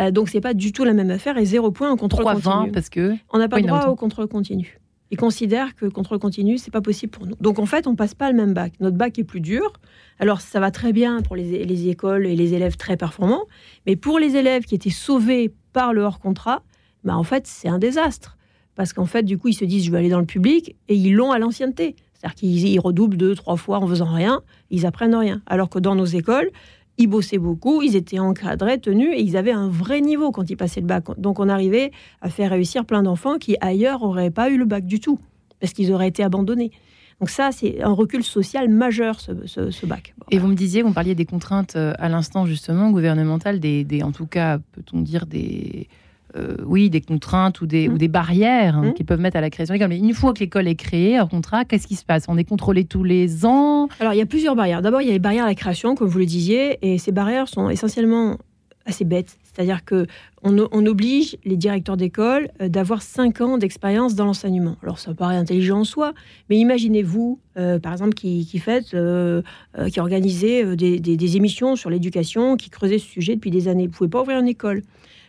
[SPEAKER 3] Euh, donc c'est pas du tout la même affaire et zéro point en contrôle continu.
[SPEAKER 2] parce que
[SPEAKER 3] on n'a pas droit au contrôle continu. Ils considèrent que le contrôle continu c'est pas possible pour nous. Donc en fait on passe pas le même bac. Notre bac est plus dur. Alors ça va très bien pour les, les écoles et les élèves très performants, mais pour les élèves qui étaient sauvés par le hors contrat, bah en fait c'est un désastre parce qu'en fait du coup ils se disent je vais aller dans le public et ils l'ont à l'ancienneté. C'est-à-dire qu'ils redoublent deux, trois fois en faisant rien, ils apprennent rien. Alors que dans nos écoles, ils bossaient beaucoup, ils étaient encadrés, tenus, et ils avaient un vrai niveau quand ils passaient le bac. Donc on arrivait à faire réussir plein d'enfants qui ailleurs n'auraient pas eu le bac du tout, parce qu'ils auraient été abandonnés. Donc ça, c'est un recul social majeur, ce, bac.
[SPEAKER 2] Et vous me disiez, vous parliez des contraintes euh, à l'instant justement gouvernementales, des, en tout cas, peut-on dire, des euh, oui, des contraintes ou des,
[SPEAKER 3] Mm.
[SPEAKER 2] ou des barrières hein,
[SPEAKER 3] Mm.
[SPEAKER 2] qu'ils peuvent mettre à la création d'école. Mais une fois que l'école est créée, un contrat, qu'est-ce qui se passe? On est contrôlé tous les ans?
[SPEAKER 3] Alors, il y a plusieurs barrières. D'abord, il y a les barrières à la création, comme vous le disiez, et ces barrières sont essentiellement assez bêtes. C'est-à-dire que on, on oblige les directeurs d'école euh, d'avoir 5 ans d'expérience dans l'enseignement. Alors, ça paraît intelligent en soi, mais imaginez-vous, euh, par exemple, qui, qui faites, euh, euh, qui organisez euh, des, des- des émissions sur l'éducation, qui creusez ce sujet depuis des années. Vous pouvez pas ouvrir une école.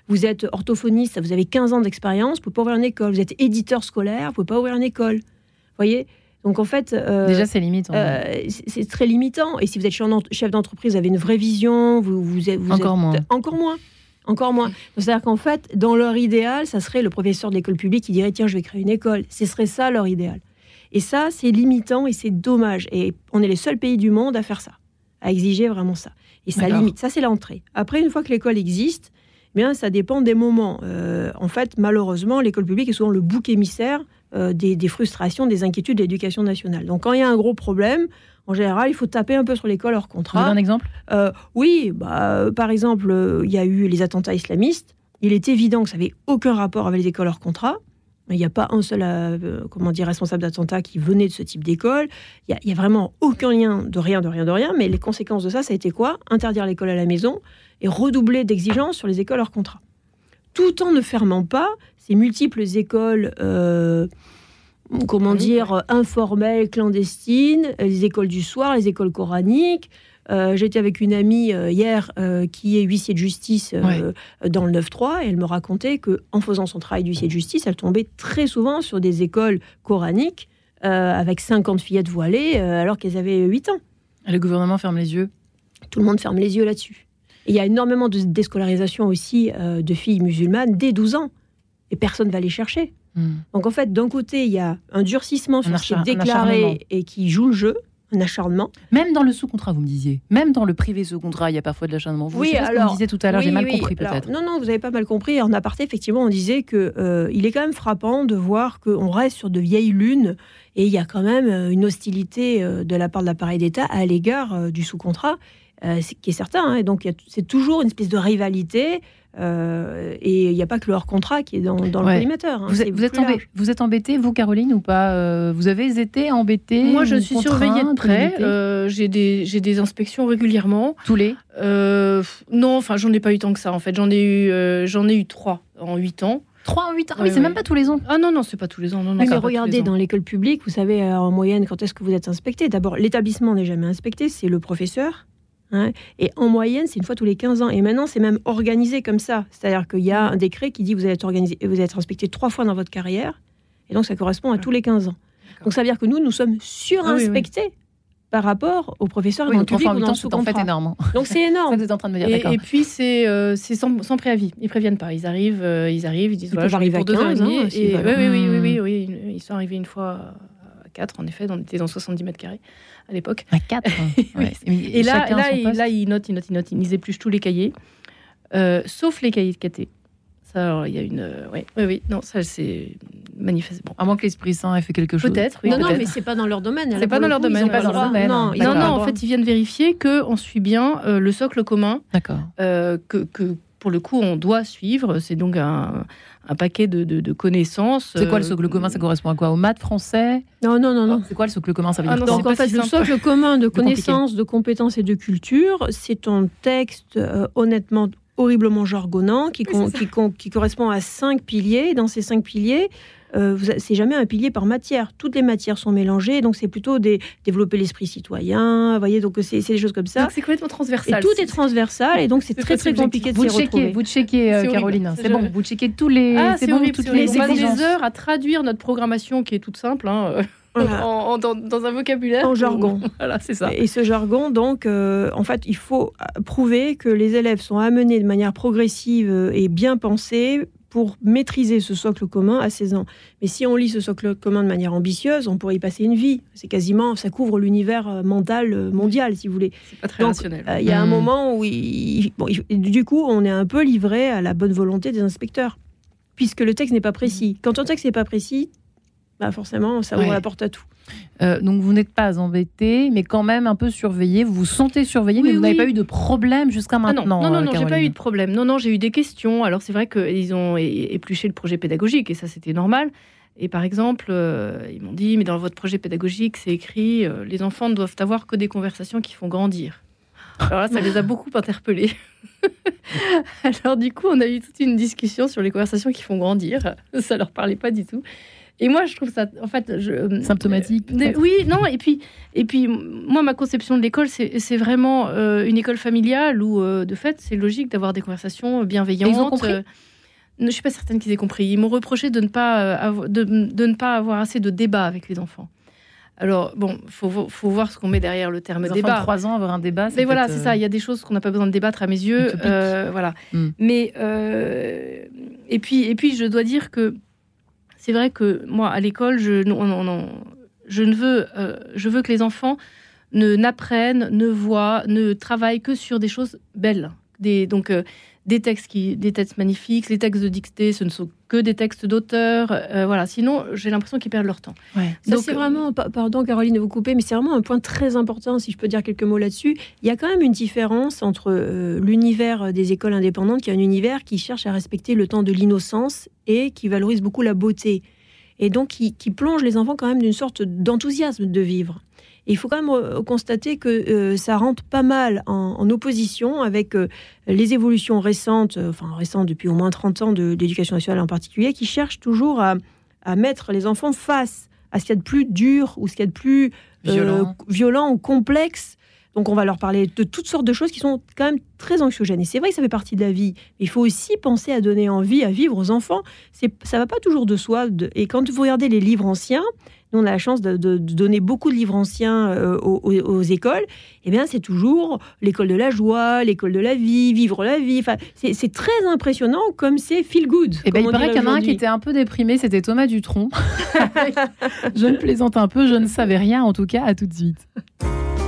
[SPEAKER 3] Vous êtes orthophoniste, vous avez 15 ans d'expérience, vous pouvez pas ouvrir une école. Vous êtes éditeur scolaire, vous pouvez pas ouvrir une école. Vous voyez? Donc, en fait... euh,
[SPEAKER 2] Déjà, c'est limite. hein.
[SPEAKER 3] euh, c'est très limitant. Et si vous êtes chef d'en- chef d'entreprise, vous avez une vraie vision, vous, vous êtes, vous
[SPEAKER 2] Encore
[SPEAKER 3] êtes-
[SPEAKER 2] moins.
[SPEAKER 3] Encore moins. Encore moins. C'est-à-dire qu'en fait, dans leur idéal, ça serait le professeur de l'école publique qui dirait tiens, je vais créer une école. Ce serait ça leur idéal. Et ça, c'est limitant et c'est dommage. Et on est les seuls pays du monde à faire ça, à exiger vraiment ça. Et ça limite. Ça, c'est l'entrée. Après, une fois que l'école existe, bien, ça dépend des moments. Euh, en fait, malheureusement, l'école publique est souvent le bouc émissaire euh, des, des frustrations, des inquiétudes de l'éducation nationale. Donc, quand il y a un gros problème, en général, il faut taper un peu sur l'école hors
[SPEAKER 2] Vous avez
[SPEAKER 3] contrat.
[SPEAKER 2] un exemple
[SPEAKER 3] Euh, oui, bah, par exemple, il y a eu les attentats islamistes. Il est évident que ça n'avait aucun rapport avec les écoles hors contrat. Il n'y a pas un seul euh, comment dire, responsable d'attentat qui venait de ce type d'école. Il n'y a, il y a vraiment aucun lien de rien, de rien, de rien. Mais les conséquences de ça, ça a été quoi? Interdire l'école à la maison et redoubler d'exigences sur les écoles hors contrat. Tout en ne fermant pas ces multiples écoles, euh, comment
[SPEAKER 4] Oui,
[SPEAKER 3] dire, informelles, clandestines, les écoles du soir, les écoles coraniques. Euh, J'étais avec une amie euh, hier euh, qui est huissier de justice dans le 9-3 et elle me racontait que en faisant son travail d'huissier de justice, elle tombait très souvent sur des écoles coraniques avec 50 fillettes voilées alors qu'elles avaient 8 ans.
[SPEAKER 2] Le gouvernement ferme les yeux.
[SPEAKER 3] Tout le monde ferme les yeux là-dessus. Il y a énormément de déscolarisation aussi de filles musulmanes dès 12 ans. Et personne ne va les chercher.
[SPEAKER 2] Hmm.
[SPEAKER 3] Donc en fait, d'un côté, il y a un durcissement sur
[SPEAKER 2] Un
[SPEAKER 3] ce qui est déclaré et qui joue le jeu, un acharnement.
[SPEAKER 2] Même dans le sous-contrat, vous me disiez. Même dans le privé sous-contrat, il y a parfois de l'acharnement. Vous
[SPEAKER 3] Oui, alors-
[SPEAKER 2] me disait tout à l'heure, j'ai mal
[SPEAKER 3] oui.
[SPEAKER 2] compris peut-être.
[SPEAKER 3] non, non, vous n'avez pas mal compris. En aparté, effectivement, on disait que euh, il est quand même frappant de voir qu'on reste sur de vieilles lunes et il y a quand même euh, une hostilité euh, de la part de l'appareil d'État à l'égard du sous-contrat, euh, qui est certain. hein. Et donc, c'est toujours une espèce de rivalité. Euh, et il n'y a pas que le hors-contrat qui est dans, dans le collimateur. hein.
[SPEAKER 2] Vous êtes, vous, êtes
[SPEAKER 3] plus
[SPEAKER 2] embê-
[SPEAKER 3] large.
[SPEAKER 2] vous êtes embêtée, vous, Caroline, ou pas Euh, Vous avez été embêtée
[SPEAKER 4] Moi, je suis surveillée de près. Euh, j'ai des, j'ai des inspections régulièrement.
[SPEAKER 2] Tous les?
[SPEAKER 4] Euh, non, enfin, j'en ai pas eu tant que ça. En fait, j'en ai eu, euh, j'en ai eu trois en huit ans.
[SPEAKER 2] 3 en 8 ans? Ah
[SPEAKER 4] Oui,
[SPEAKER 2] oui, c'est
[SPEAKER 4] oui.
[SPEAKER 2] même pas tous les ans.
[SPEAKER 4] Ah non, non, c'est pas tous les ans. Non, non,
[SPEAKER 3] mais regardez,
[SPEAKER 4] ans.
[SPEAKER 3] dans l'école publique, vous savez en moyenne quand est-ce que vous êtes inspecté? D'abord, l'établissement n'est jamais inspecté, c'est le professeur. Hein. et en moyenne, c'est une fois tous les 15 ans. Et maintenant, c'est même organisé comme ça. C'est-à-dire qu'il y a un décret qui dit que vous allez être, organisé, vous allez être inspecté trois fois dans votre carrière. Et donc, ça correspond à tous les 15 ans. Donc, ça veut dire que nous, nous sommes surinspectés par rapport aux professeurs
[SPEAKER 2] Oui,
[SPEAKER 3] dans le
[SPEAKER 2] donc 3
[SPEAKER 3] public ou
[SPEAKER 2] 8
[SPEAKER 3] dans le
[SPEAKER 2] en fait énorme.
[SPEAKER 3] Donc, c'est énorme.
[SPEAKER 2] vous êtes en train de me dire,
[SPEAKER 4] Et, puis c'est euh, sans, sans préavis. Ils préviennent pas. Ils arrivent, euh, ils arrivent, ils disent
[SPEAKER 3] Ils
[SPEAKER 4] voilà,
[SPEAKER 3] arriver
[SPEAKER 4] pour
[SPEAKER 3] à
[SPEAKER 4] deux ans et
[SPEAKER 3] 15,
[SPEAKER 4] demi.
[SPEAKER 3] hein,
[SPEAKER 4] Et- oui, oui, oui, oui,
[SPEAKER 2] Hmm.
[SPEAKER 4] oui, oui, ils sont arrivés une fois à 4, en effet. On était dans 70 mètres carrés à l'époque.
[SPEAKER 2] À 4.
[SPEAKER 4] Et là, là, ils, là, ils notent, ils notent, ils notent, ils épluchent tous les cahiers, euh, sauf les cahiers de caté. Ça, alors, il y a une. euh, ouais, oui, oui, non, ça, c'est manifestement.
[SPEAKER 2] À moins que l'Esprit Saint ait fait quelque chose.
[SPEAKER 4] Peut-être, oui.
[SPEAKER 3] non, non, mais c'est pas dans leur domaine.
[SPEAKER 4] C'est pas dans
[SPEAKER 3] le
[SPEAKER 4] leur domaine,
[SPEAKER 3] pas
[SPEAKER 4] dans
[SPEAKER 2] leur domaine.
[SPEAKER 3] Non,
[SPEAKER 4] Non, en fait, ils viennent vérifier que on suit bien euh, le socle commun,
[SPEAKER 2] D'accord.
[SPEAKER 4] euh, que, que pour le coup, on doit suivre. C'est donc un, un paquet de, de- de connaissances.
[SPEAKER 2] C'est quoi le
[SPEAKER 4] euh,
[SPEAKER 2] socle commun? Ça correspond à quoi? Au maths français?
[SPEAKER 3] Non, non, non, non.
[SPEAKER 2] C'est quoi le socle commun? Ça veut
[SPEAKER 4] Ah
[SPEAKER 2] dire
[SPEAKER 4] non,
[SPEAKER 2] quoi?
[SPEAKER 4] c'est
[SPEAKER 3] Donc en fait,
[SPEAKER 4] si
[SPEAKER 3] le socle commun de
[SPEAKER 2] compliqué.
[SPEAKER 3] connaissances, de compétences et de culture, c'est un texte euh, honnêtement horriblement jargonnant qui, con-
[SPEAKER 4] Oui, c'est
[SPEAKER 3] qui, con- qui correspond à cinq piliers. Dans ces cinq piliers, euh, c'est jamais un pilier par matière. Toutes les matières sont mélangées, donc c'est plutôt des, développer l'esprit citoyen. Vous voyez, donc c'est des choses comme ça.
[SPEAKER 4] Donc c'est complètement
[SPEAKER 3] Et
[SPEAKER 4] transversal.
[SPEAKER 3] tout est transversal, et donc c'est très très compliqué de s'y retrouver.
[SPEAKER 2] vous checkez, euh. Caroline.
[SPEAKER 4] C'est
[SPEAKER 2] bon. Vous checkez tous les.
[SPEAKER 4] Ah,
[SPEAKER 2] c'est bon,
[SPEAKER 4] horrible,
[SPEAKER 2] toutes
[SPEAKER 4] c'est
[SPEAKER 2] les
[SPEAKER 4] horrible. On des heures à traduire notre programmation qui est toute simple, hein, euh,
[SPEAKER 3] Voilà.
[SPEAKER 4] en- en- dans, dans un vocabulaire.
[SPEAKER 3] En jargon.
[SPEAKER 4] Voilà, c'est ça.
[SPEAKER 3] Et ce jargon, donc, euh, en fait, il faut prouver que les élèves sont amenés de manière progressive et bien pensée pour maîtriser ce socle commun à 16 ans. Mais si on lit ce socle commun de manière ambitieuse, on pourrait y passer une vie. C'est quasiment, ça couvre l'univers euh, mental euh, mondial, si vous voulez.
[SPEAKER 4] C'est pas très
[SPEAKER 3] Donc,
[SPEAKER 4] rationnel.
[SPEAKER 3] Euh, Il y a un
[SPEAKER 2] Mm.
[SPEAKER 3] moment où, il- bon, il- du coup, on est un peu livré à la bonne volonté des inspecteurs, puisque le texte n'est pas précis. Quand un texte n'est pas précis, bah forcément, ça ouvre
[SPEAKER 2] Ouais.
[SPEAKER 3] la porte à tout.
[SPEAKER 2] Euh, donc vous n'êtes pas embêté, mais quand même un peu surveillé. Vous vous sentez surveillé, mais vous n'avez pas eu de problème jusqu'à maintenant.
[SPEAKER 4] Ah non, non, non, j'ai pas eu de problème. Non, non, j'ai eu des questions. Alors c'est vrai qu'ils ont épluché le projet pédagogique et ça c'était normal. Et par exemple, euh, ils m'ont dit, mais dans votre projet pédagogique, c'est écrit, euh, les enfants ne doivent avoir que des conversations qui font grandir. Alors là, ça les a beaucoup interpellés. Alors du coup, on a eu toute une discussion sur les conversations qui font grandir. Ça leur parlait pas du tout. Et moi, je trouve ça, en fait, je,
[SPEAKER 2] euh, symptomatique.
[SPEAKER 4] oui, non, et puis, et puis, moi, ma conception de l'école, c'est vraiment une école familiale où, de fait, c'est logique d'avoir des conversations bienveillantes. ils
[SPEAKER 2] ont compris?
[SPEAKER 4] je ne suis pas certaine qu'ils aient compris. Ils m'ont reproché de ne, pas, euh, de, de, ne pas avoir assez de débat avec les enfants. Alors, bon, il faut, faut, voir ce qu'on met derrière le terme
[SPEAKER 2] les
[SPEAKER 4] débat.
[SPEAKER 2] De 3 ans, avoir un débat,
[SPEAKER 4] Mais voilà, c'est ça. Euh, il y a des choses qu'on n'a pas besoin de débattre à mes yeux. Euh, voilà. Hmm. Mais, et, puis, et puis, je dois dire que c'est vrai que moi, à l'école, je, ne veux, je veux que les enfants ne n'apprennent, ne voient, ne travaillent que sur des choses belles. Donc, des textes qui, des textes magnifiques. Les textes de dictée, ce ne sont que des textes d'auteurs. Euh, voilà. Sinon, j'ai l'impression qu'ils perdent leur temps.
[SPEAKER 3] Donc c'est vraiment, pardon Caroline de vous couper, mais c'est vraiment un point très important, si je peux dire quelques mots là-dessus. Il y a quand même une différence entre euh, l'univers des écoles indépendantes, qui est un univers qui cherche à respecter le temps de l'innocence et qui valorise beaucoup la beauté. Et donc qui, qui plonge les enfants quand même d'une sorte d'enthousiasme de vivre il faut quand même euh, constater que euh, ça rentre pas mal en, opposition avec euh, les évolutions récentes, enfin récentes depuis au moins 30 ans de, l'éducation nationale en particulier, qui cherchent toujours à, mettre les enfants face à ce qu'il y a de plus dur ou ce qu'il y a de plus violent. ou complexe. Donc on va leur parler de toutes sortes de choses qui sont quand même très anxiogènes. Et c'est vrai que ça fait partie de la vie. Mais il faut aussi penser à donner envie à vivre aux enfants. C'est, ça va pas toujours de soi. et quand vous regardez les livres anciens, on a la chance de, donner beaucoup de livres anciens euh, aux, écoles. Eh bien, c'est toujours l'école de la joie, l'école de la vie, vivre la vie. Enfin, c'est très impressionnant comme c'est feel good.
[SPEAKER 2] Eh ben, il paraît qu'il y en a un qui était un peu déprimé, c'était Thomas Dutronc. je ne plaisante un peu, je ne savais rien en tout cas. À tout de suite.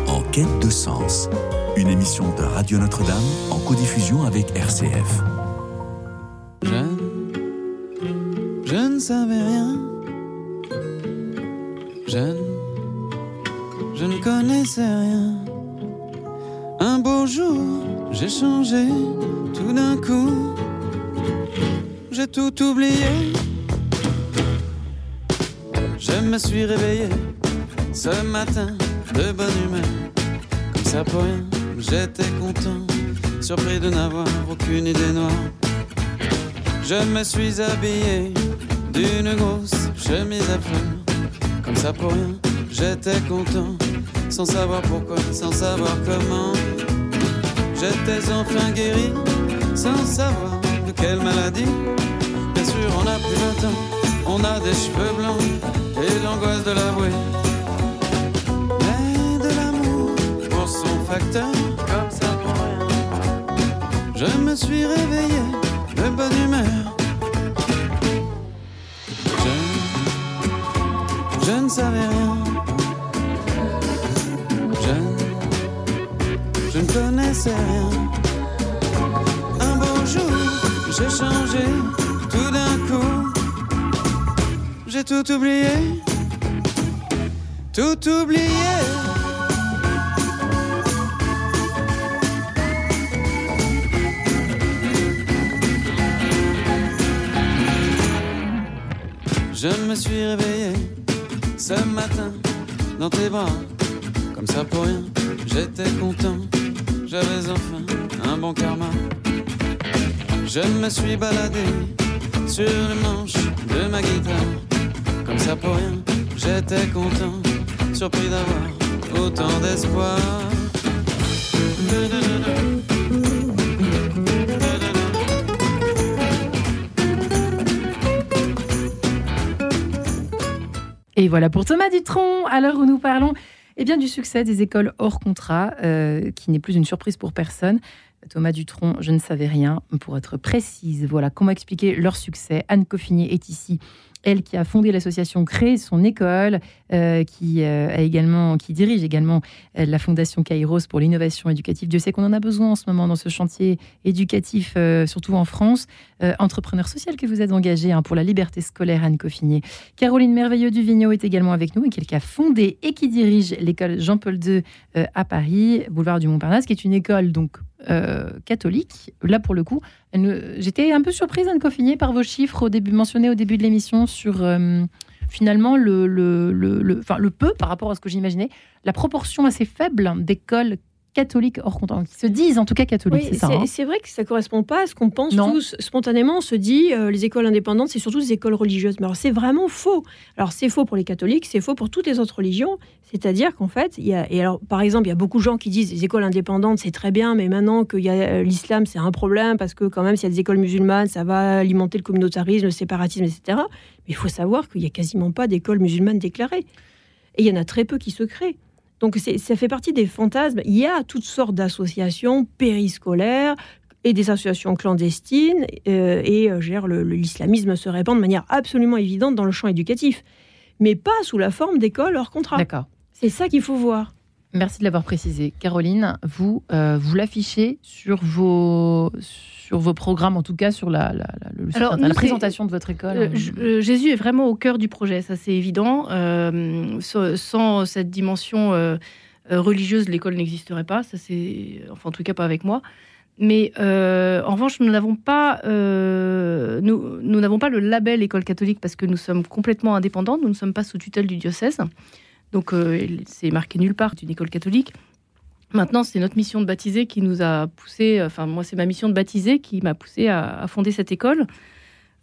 [SPEAKER 1] En quête de sens, une émission de Radio Notre-Dame en codiffusion avec RCF.
[SPEAKER 5] je ne savais rien Jeune, je ne connaissais rien. Un beau jour, j'ai changé tout d'un coup. J'ai tout oublié. Je me suis réveillé ce matin de bonne humeur. Comme ça pour rien, j'étais content, surpris de n'avoir aucune idée noire. Je me suis habillé d'une grosse chemise à fleurs comme ça pour rien, j'étais content, sans savoir pourquoi, sans savoir comment. J'étais enfin guéri, sans savoir de quelle maladie. Bien sûr, on a plus de temps, on a des cheveux blancs et l'angoisse de l'avouer. Mais de l'amour pour son facteur, comme ça pour rien. Je me suis réveillé de bonne humeur Je ne savais rien. Je, je ne connaissais rien. Un beau jour, j'ai changé tout d'un coup. J'ai tout oublié. Tout oublié. Je me suis réveillé ce matin dans tes bras, comme ça pour rien, j'étais content, j'avais enfin un bon karma. Je me suis baladé sur le manche de ma guitare, comme ça pour rien, j'étais content, surpris d'avoir autant d'espoir.
[SPEAKER 2] Et voilà pour Thomas Dutronc, à l'heure où nous parlons eh bien, du succès des écoles hors contrat, euh, qui n'est plus une surprise pour personne. Thomas Dutronc, je ne savais rien, pour être précise. Voilà comment expliquer leur succès. Anne Coffinier est ici Elle qui a fondé l'association Créer son école, euh, qui, euh, a également, qui dirige également euh, la fondation Kairos pour l'innovation éducative. Dieu sait qu'on en a besoin en ce moment dans ce chantier éducatif, surtout en France. entrepreneur social que vous êtes engagé hein, pour la liberté scolaire, Anne Coffinier. Caroline Merveilleux du Vigneault est également avec nous et qui a fondé et qui dirige l'école Jean-Paul II à Paris, boulevard du Montparnasse, qui est une école donc catholique. Là, pour le coup, j'étais un peu surprise, Anne Coffinier, par vos chiffres mentionnés au début de l'émission sur euh, finalement le, le peu par rapport à ce que j'imaginais, la proportion assez faible d'écoles catholiques hors content, qui se disent en tout cas catholiques.
[SPEAKER 3] c'est
[SPEAKER 2] hein.
[SPEAKER 3] c'est vrai que ça correspond pas à ce qu'on pense tous. Spontanément, on se dit euh, les écoles indépendantes, c'est surtout des écoles religieuses. Mais alors c'est vraiment faux. Alors c'est faux pour les catholiques, c'est faux pour toutes les autres religions. C'est-à-dire qu'en fait, il y a, et alors par exemple, il y a beaucoup de gens qui disent les écoles indépendantes, c'est très bien, mais maintenant qu'il y a euh, l'islam, c'est un problème parce que quand même, s'il y a des écoles musulmanes, ça va alimenter le communautarisme, le séparatisme, etc. Mais il faut savoir qu'il y a quasiment pas d'écoles musulmanes déclarées. Et il y en a très peu qui se créent. Donc ça fait partie des fantasmes. Il y a toutes sortes d'associations périscolaires et des associations clandestines, euh, et euh, l'islamisme se répand de manière absolument évidente dans le champ éducatif, mais pas sous la forme d'écoles hors contrat.
[SPEAKER 2] D'accord.
[SPEAKER 3] C'est ça qu'il faut voir.
[SPEAKER 2] Merci de l'avoir précisé. Caroline, vous, euh, vous l'affichez sur vos, sur vos programmes, en tout cas sur la, la, présentation de votre école
[SPEAKER 4] euh, euh, Jésus est vraiment au cœur du projet, ça c'est évident. sans cette dimension religieuse, l'école n'existerait pas. Ça c'est, enfin en tout cas pas avec moi. Mais en revanche, nous n'avons pas, nous, nous n'avons pas le label école catholique parce que nous sommes complètement indépendants. Nous ne sommes pas sous tutelle du diocèse. Donc euh, c'est marqué nulle part, d'une école catholique. Maintenant, c'est notre mission de baptiser qui nous a poussé, enfin moi c'est ma mission de baptiser qui m'a poussé à, fonder cette école.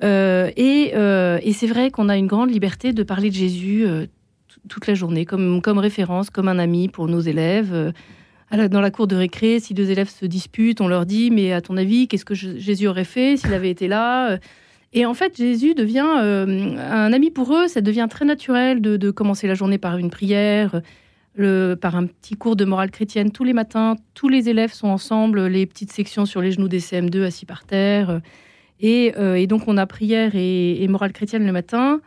[SPEAKER 4] Euh, euh, et, c'est vrai qu'on a une grande liberté de parler de Jésus toute la journée, comme référence, comme un ami pour nos élèves. dans la cour de récré, si deux élèves se disputent, on leur dit, mais à ton avis, qu'est-ce que Jésus aurait fait s'il avait été là et en fait, Jésus devient euh, un ami pour eux. Ça devient très naturel de, commencer la journée par une prière, par un petit cours de morale chrétienne tous les matins. Tous les élèves sont ensemble, les petites sections sur les genoux des CM2 assis par terre. Et, euh, donc, on a prière et, morale chrétienne le matin.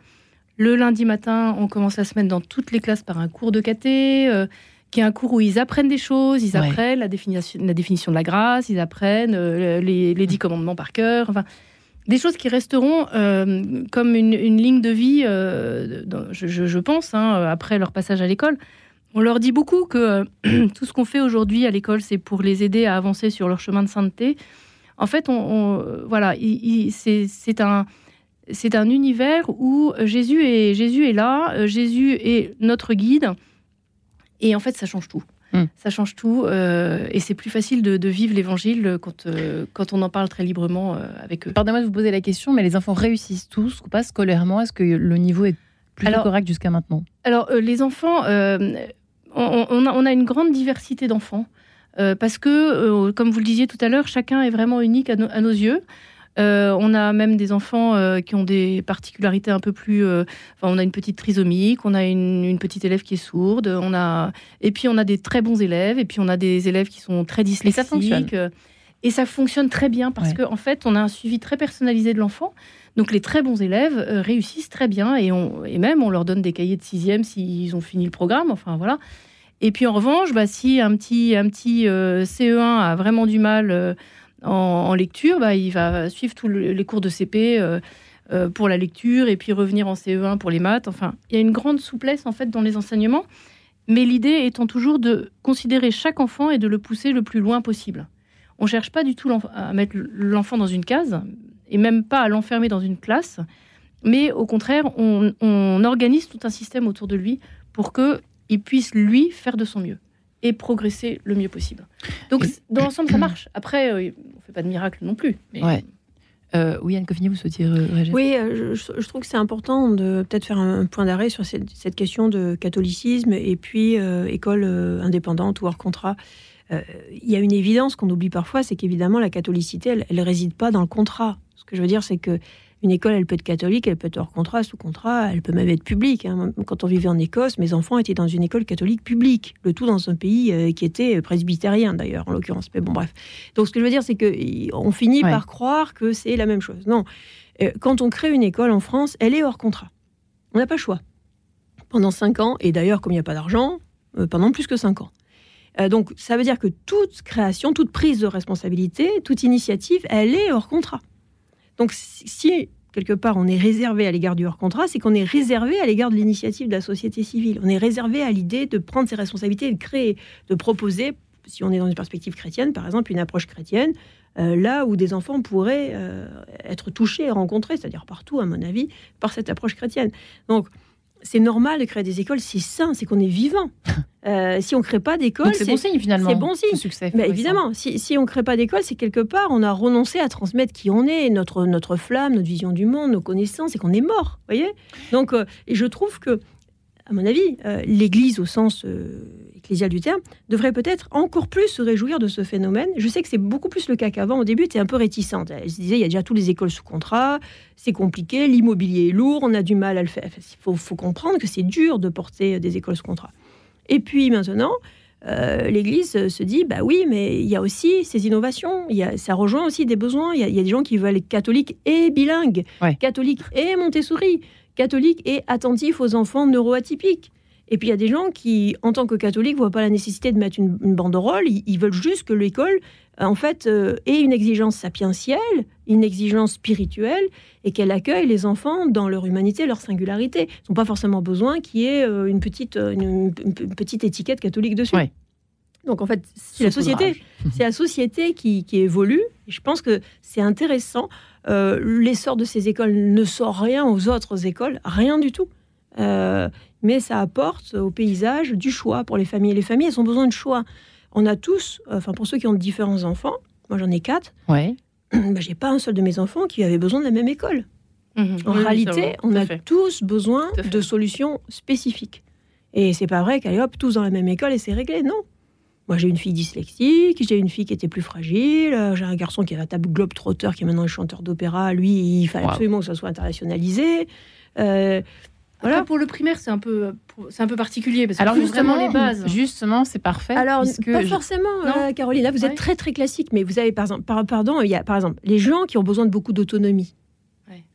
[SPEAKER 4] Le lundi matin, on commence la semaine dans toutes les classes par un cours de caté, euh, qui est un cours où ils apprennent des choses, ils apprennent la, définition, la définition de la grâce, ils apprennent les, les, dix commandements par cœur. Enfin, des choses qui resteront euh, comme une, ligne de vie, euh, je, pense, hein, après leur passage à l'école. On leur dit beaucoup que tout ce qu'on fait aujourd'hui à l'école, c'est pour les aider à avancer sur leur chemin de sainteté. En fait, voilà, c'est un, univers où Jésus est, là, euh, Jésus est notre guide, et en fait, ça change tout. Hmm. Ça change tout euh, et c'est plus facile de, vivre l'évangile quand, euh, quand on en parle très librement euh, avec eux.
[SPEAKER 2] Pardonnez-moi de vous poser la question, mais les enfants réussissent tous ou pas scolairement? Est-ce que le niveau est plus correct jusqu'à maintenant?
[SPEAKER 4] Alors, les enfants, on, a, une grande diversité d'enfants parce que, comme vous le disiez tout à l'heure, chacun est vraiment unique à nos yeux. Euh, on a même des enfants euh, qui ont des particularités un peu plus. Euh, on a une petite trisomique, on a une, petite élève qui est sourde, on a et puis on a des très bons élèves, et puis on a des élèves qui sont très dyslexiques. Et ça fonctionne. Et ça fonctionne très bien parce qu'en en fait, on a un suivi très personnalisé de l'enfant. Donc les très bons élèves réussissent très bien et, on, et même on leur donne des cahiers de sixième s'ils ont fini le programme. Enfin voilà. Et puis en revanche, bah, si un petit, un petit CE1 a vraiment du mal en, lecture, bah, il va suivre tous les cours de CP euh, euh, pour la lecture et puis revenir en CE1 pour les maths. Enfin, il y a une grande souplesse en fait dans les enseignements, mais l'idée étant toujours de considérer chaque enfant et de le pousser le plus loin possible. On ne cherche pas du tout à mettre l'enfant dans une case et même pas à l'enfermer dans une classe, mais au contraire, on, on organise tout un système autour de lui pour qu'il puisse lui faire de son mieux et progresser le mieux possible. Donc, dans l'ensemble, ça marche. Après, euh, on ne fait pas de miracle non plus.
[SPEAKER 2] Ouais. Euh, oui, Anne Coffini, vous souhaitiez réagir
[SPEAKER 3] Oui, euh, je, trouve que c'est important de peut-être faire un, point d'arrêt sur cette, question de catholicisme et puis école indépendante ou hors contrat. Il y a une évidence qu'on oublie parfois, c'est qu'évidemment, la catholicité, elle ne réside pas dans le contrat. Ce que je veux dire, c'est que une école, elle peut être catholique, elle peut être hors contrat, sous contrat, elle peut même être publique. Hein. Quand on vivait en Écosse, mes enfants étaient dans une école catholique publique, le tout dans un pays euh, qui était presbytérien d'ailleurs, en l'occurrence. Mais bon, bref. Donc ce que je veux dire, c'est qu'on finit par croire que c'est la même chose. Non. Euh, Quand on crée une école en France, elle est hors contrat. On n'a pas le choix. Pendant cinq ans, et d'ailleurs, comme il n'y a pas d'argent, euh, pendant plus que cinq ans. Euh, donc, ça veut dire que toute création, toute prise de responsabilité, toute initiative, elle est hors contrat. Donc, si- quelque part on est réservé à l'égard du hors contrat, c'est qu'on est réservé à l'égard de l'initiative de la société civile. On est réservé à l'idée de prendre ses responsabilités, de créer, de proposer, si on est dans une perspective chrétienne, par exemple, une approche chrétienne, euh, là où des enfants pourraient euh, être touchés et rencontrés, c'est-à-dire partout, à mon avis, par cette approche chrétienne. Donc, c'est normal de créer des écoles, c'est sain, c'est qu'on est vivant. Euh, si on ne crée pas d'école,
[SPEAKER 2] c'est bon signe finalement.
[SPEAKER 3] c'est bon signe.
[SPEAKER 2] succès. florissant.
[SPEAKER 3] évidemment, si, si on ne crée pas d'école, c'est quelque part, on a renoncé à transmettre qui on est, notre, notre flamme, notre vision du monde, nos connaissances, et qu'on est mort. voyez? Donc, euh, et je trouve que, à mon avis, euh, l'Église, au sens euh, ecclésial du terme, devrait peut-être encore plus se réjouir de ce phénomène. Je sais que c'est beaucoup plus le cas qu'avant. Au début, tu un peu réticente. Elle se disait, il y a déjà toutes les écoles sous contrat, c'est compliqué, l'immobilier est lourd, on a du mal à le faire. Il faut, faut comprendre que c'est dur de porter des écoles sous contrat. Et puis maintenant, euh, l'Église euh, se dit, bah oui, mais il y a aussi ces innovations, il y a, ça rejoint aussi des besoins. Il y, a, il y a des gens qui veulent être catholiques et bilingues,
[SPEAKER 2] Ouais.
[SPEAKER 3] catholiques et Montessori, catholiques et attentifs aux enfants neuroatypiques. Et puis il y a des gens qui, en tant que catholiques, ne voient pas la nécessité de mettre une, banderole, ils, veulent juste que l'école, euh, en fait, euh, ait une exigence sapientielle, une exigence spirituelle, et qu'elle accueille les enfants dans leur humanité, leur singularité. Ils n'ont pas forcément besoin qu'il y ait euh, une petite, une, petite étiquette catholique dessus. Donc en fait, c'est la société, c'est la société qui, qui évolue. Et je pense que c'est intéressant. Euh, L'essor de ces écoles ne sort rien aux autres écoles, rien du tout. Euh, mais ça apporte au paysage du choix pour les familles. Les familles, elles ont besoin de choix. On a tous, euh, enfin pour ceux qui ont différents enfants, moi j'en ai quatre,
[SPEAKER 2] Ouais.
[SPEAKER 3] ben, j'ai pas un seul de mes enfants qui avait besoin de la même école.
[SPEAKER 4] Mhm.
[SPEAKER 3] En
[SPEAKER 4] Oui,
[SPEAKER 3] réalité, on a
[SPEAKER 4] fait.
[SPEAKER 3] tous besoin de solutions spécifiques. Et c'est pas vrai qu'allez hop, tous dans la même école et c'est réglé. Non. Moi, j'ai une fille dyslexique, j'ai une fille qui était plus fragile, euh, j'ai un garçon qui est un table globe trotteur qui est maintenant un chanteur d'opéra. Lui, il fallait
[SPEAKER 2] Wow.
[SPEAKER 3] absolument que ça soit internationalisé. Euh,
[SPEAKER 4] Voilà. Pour le primaire, c'est un peu, c'est un peu particulier parce que
[SPEAKER 2] Alors justement,
[SPEAKER 4] vraiment les bases.
[SPEAKER 2] justement, c'est parfait.
[SPEAKER 3] Alors,
[SPEAKER 2] puisque
[SPEAKER 3] pas
[SPEAKER 2] je-
[SPEAKER 3] forcément,
[SPEAKER 4] Non.
[SPEAKER 3] euh, Caroline. Là, vous êtes très, très classique. Mais vous avez, par exemple, par- pardon, il y a, par exemple, les gens qui ont besoin de beaucoup d'autonomie.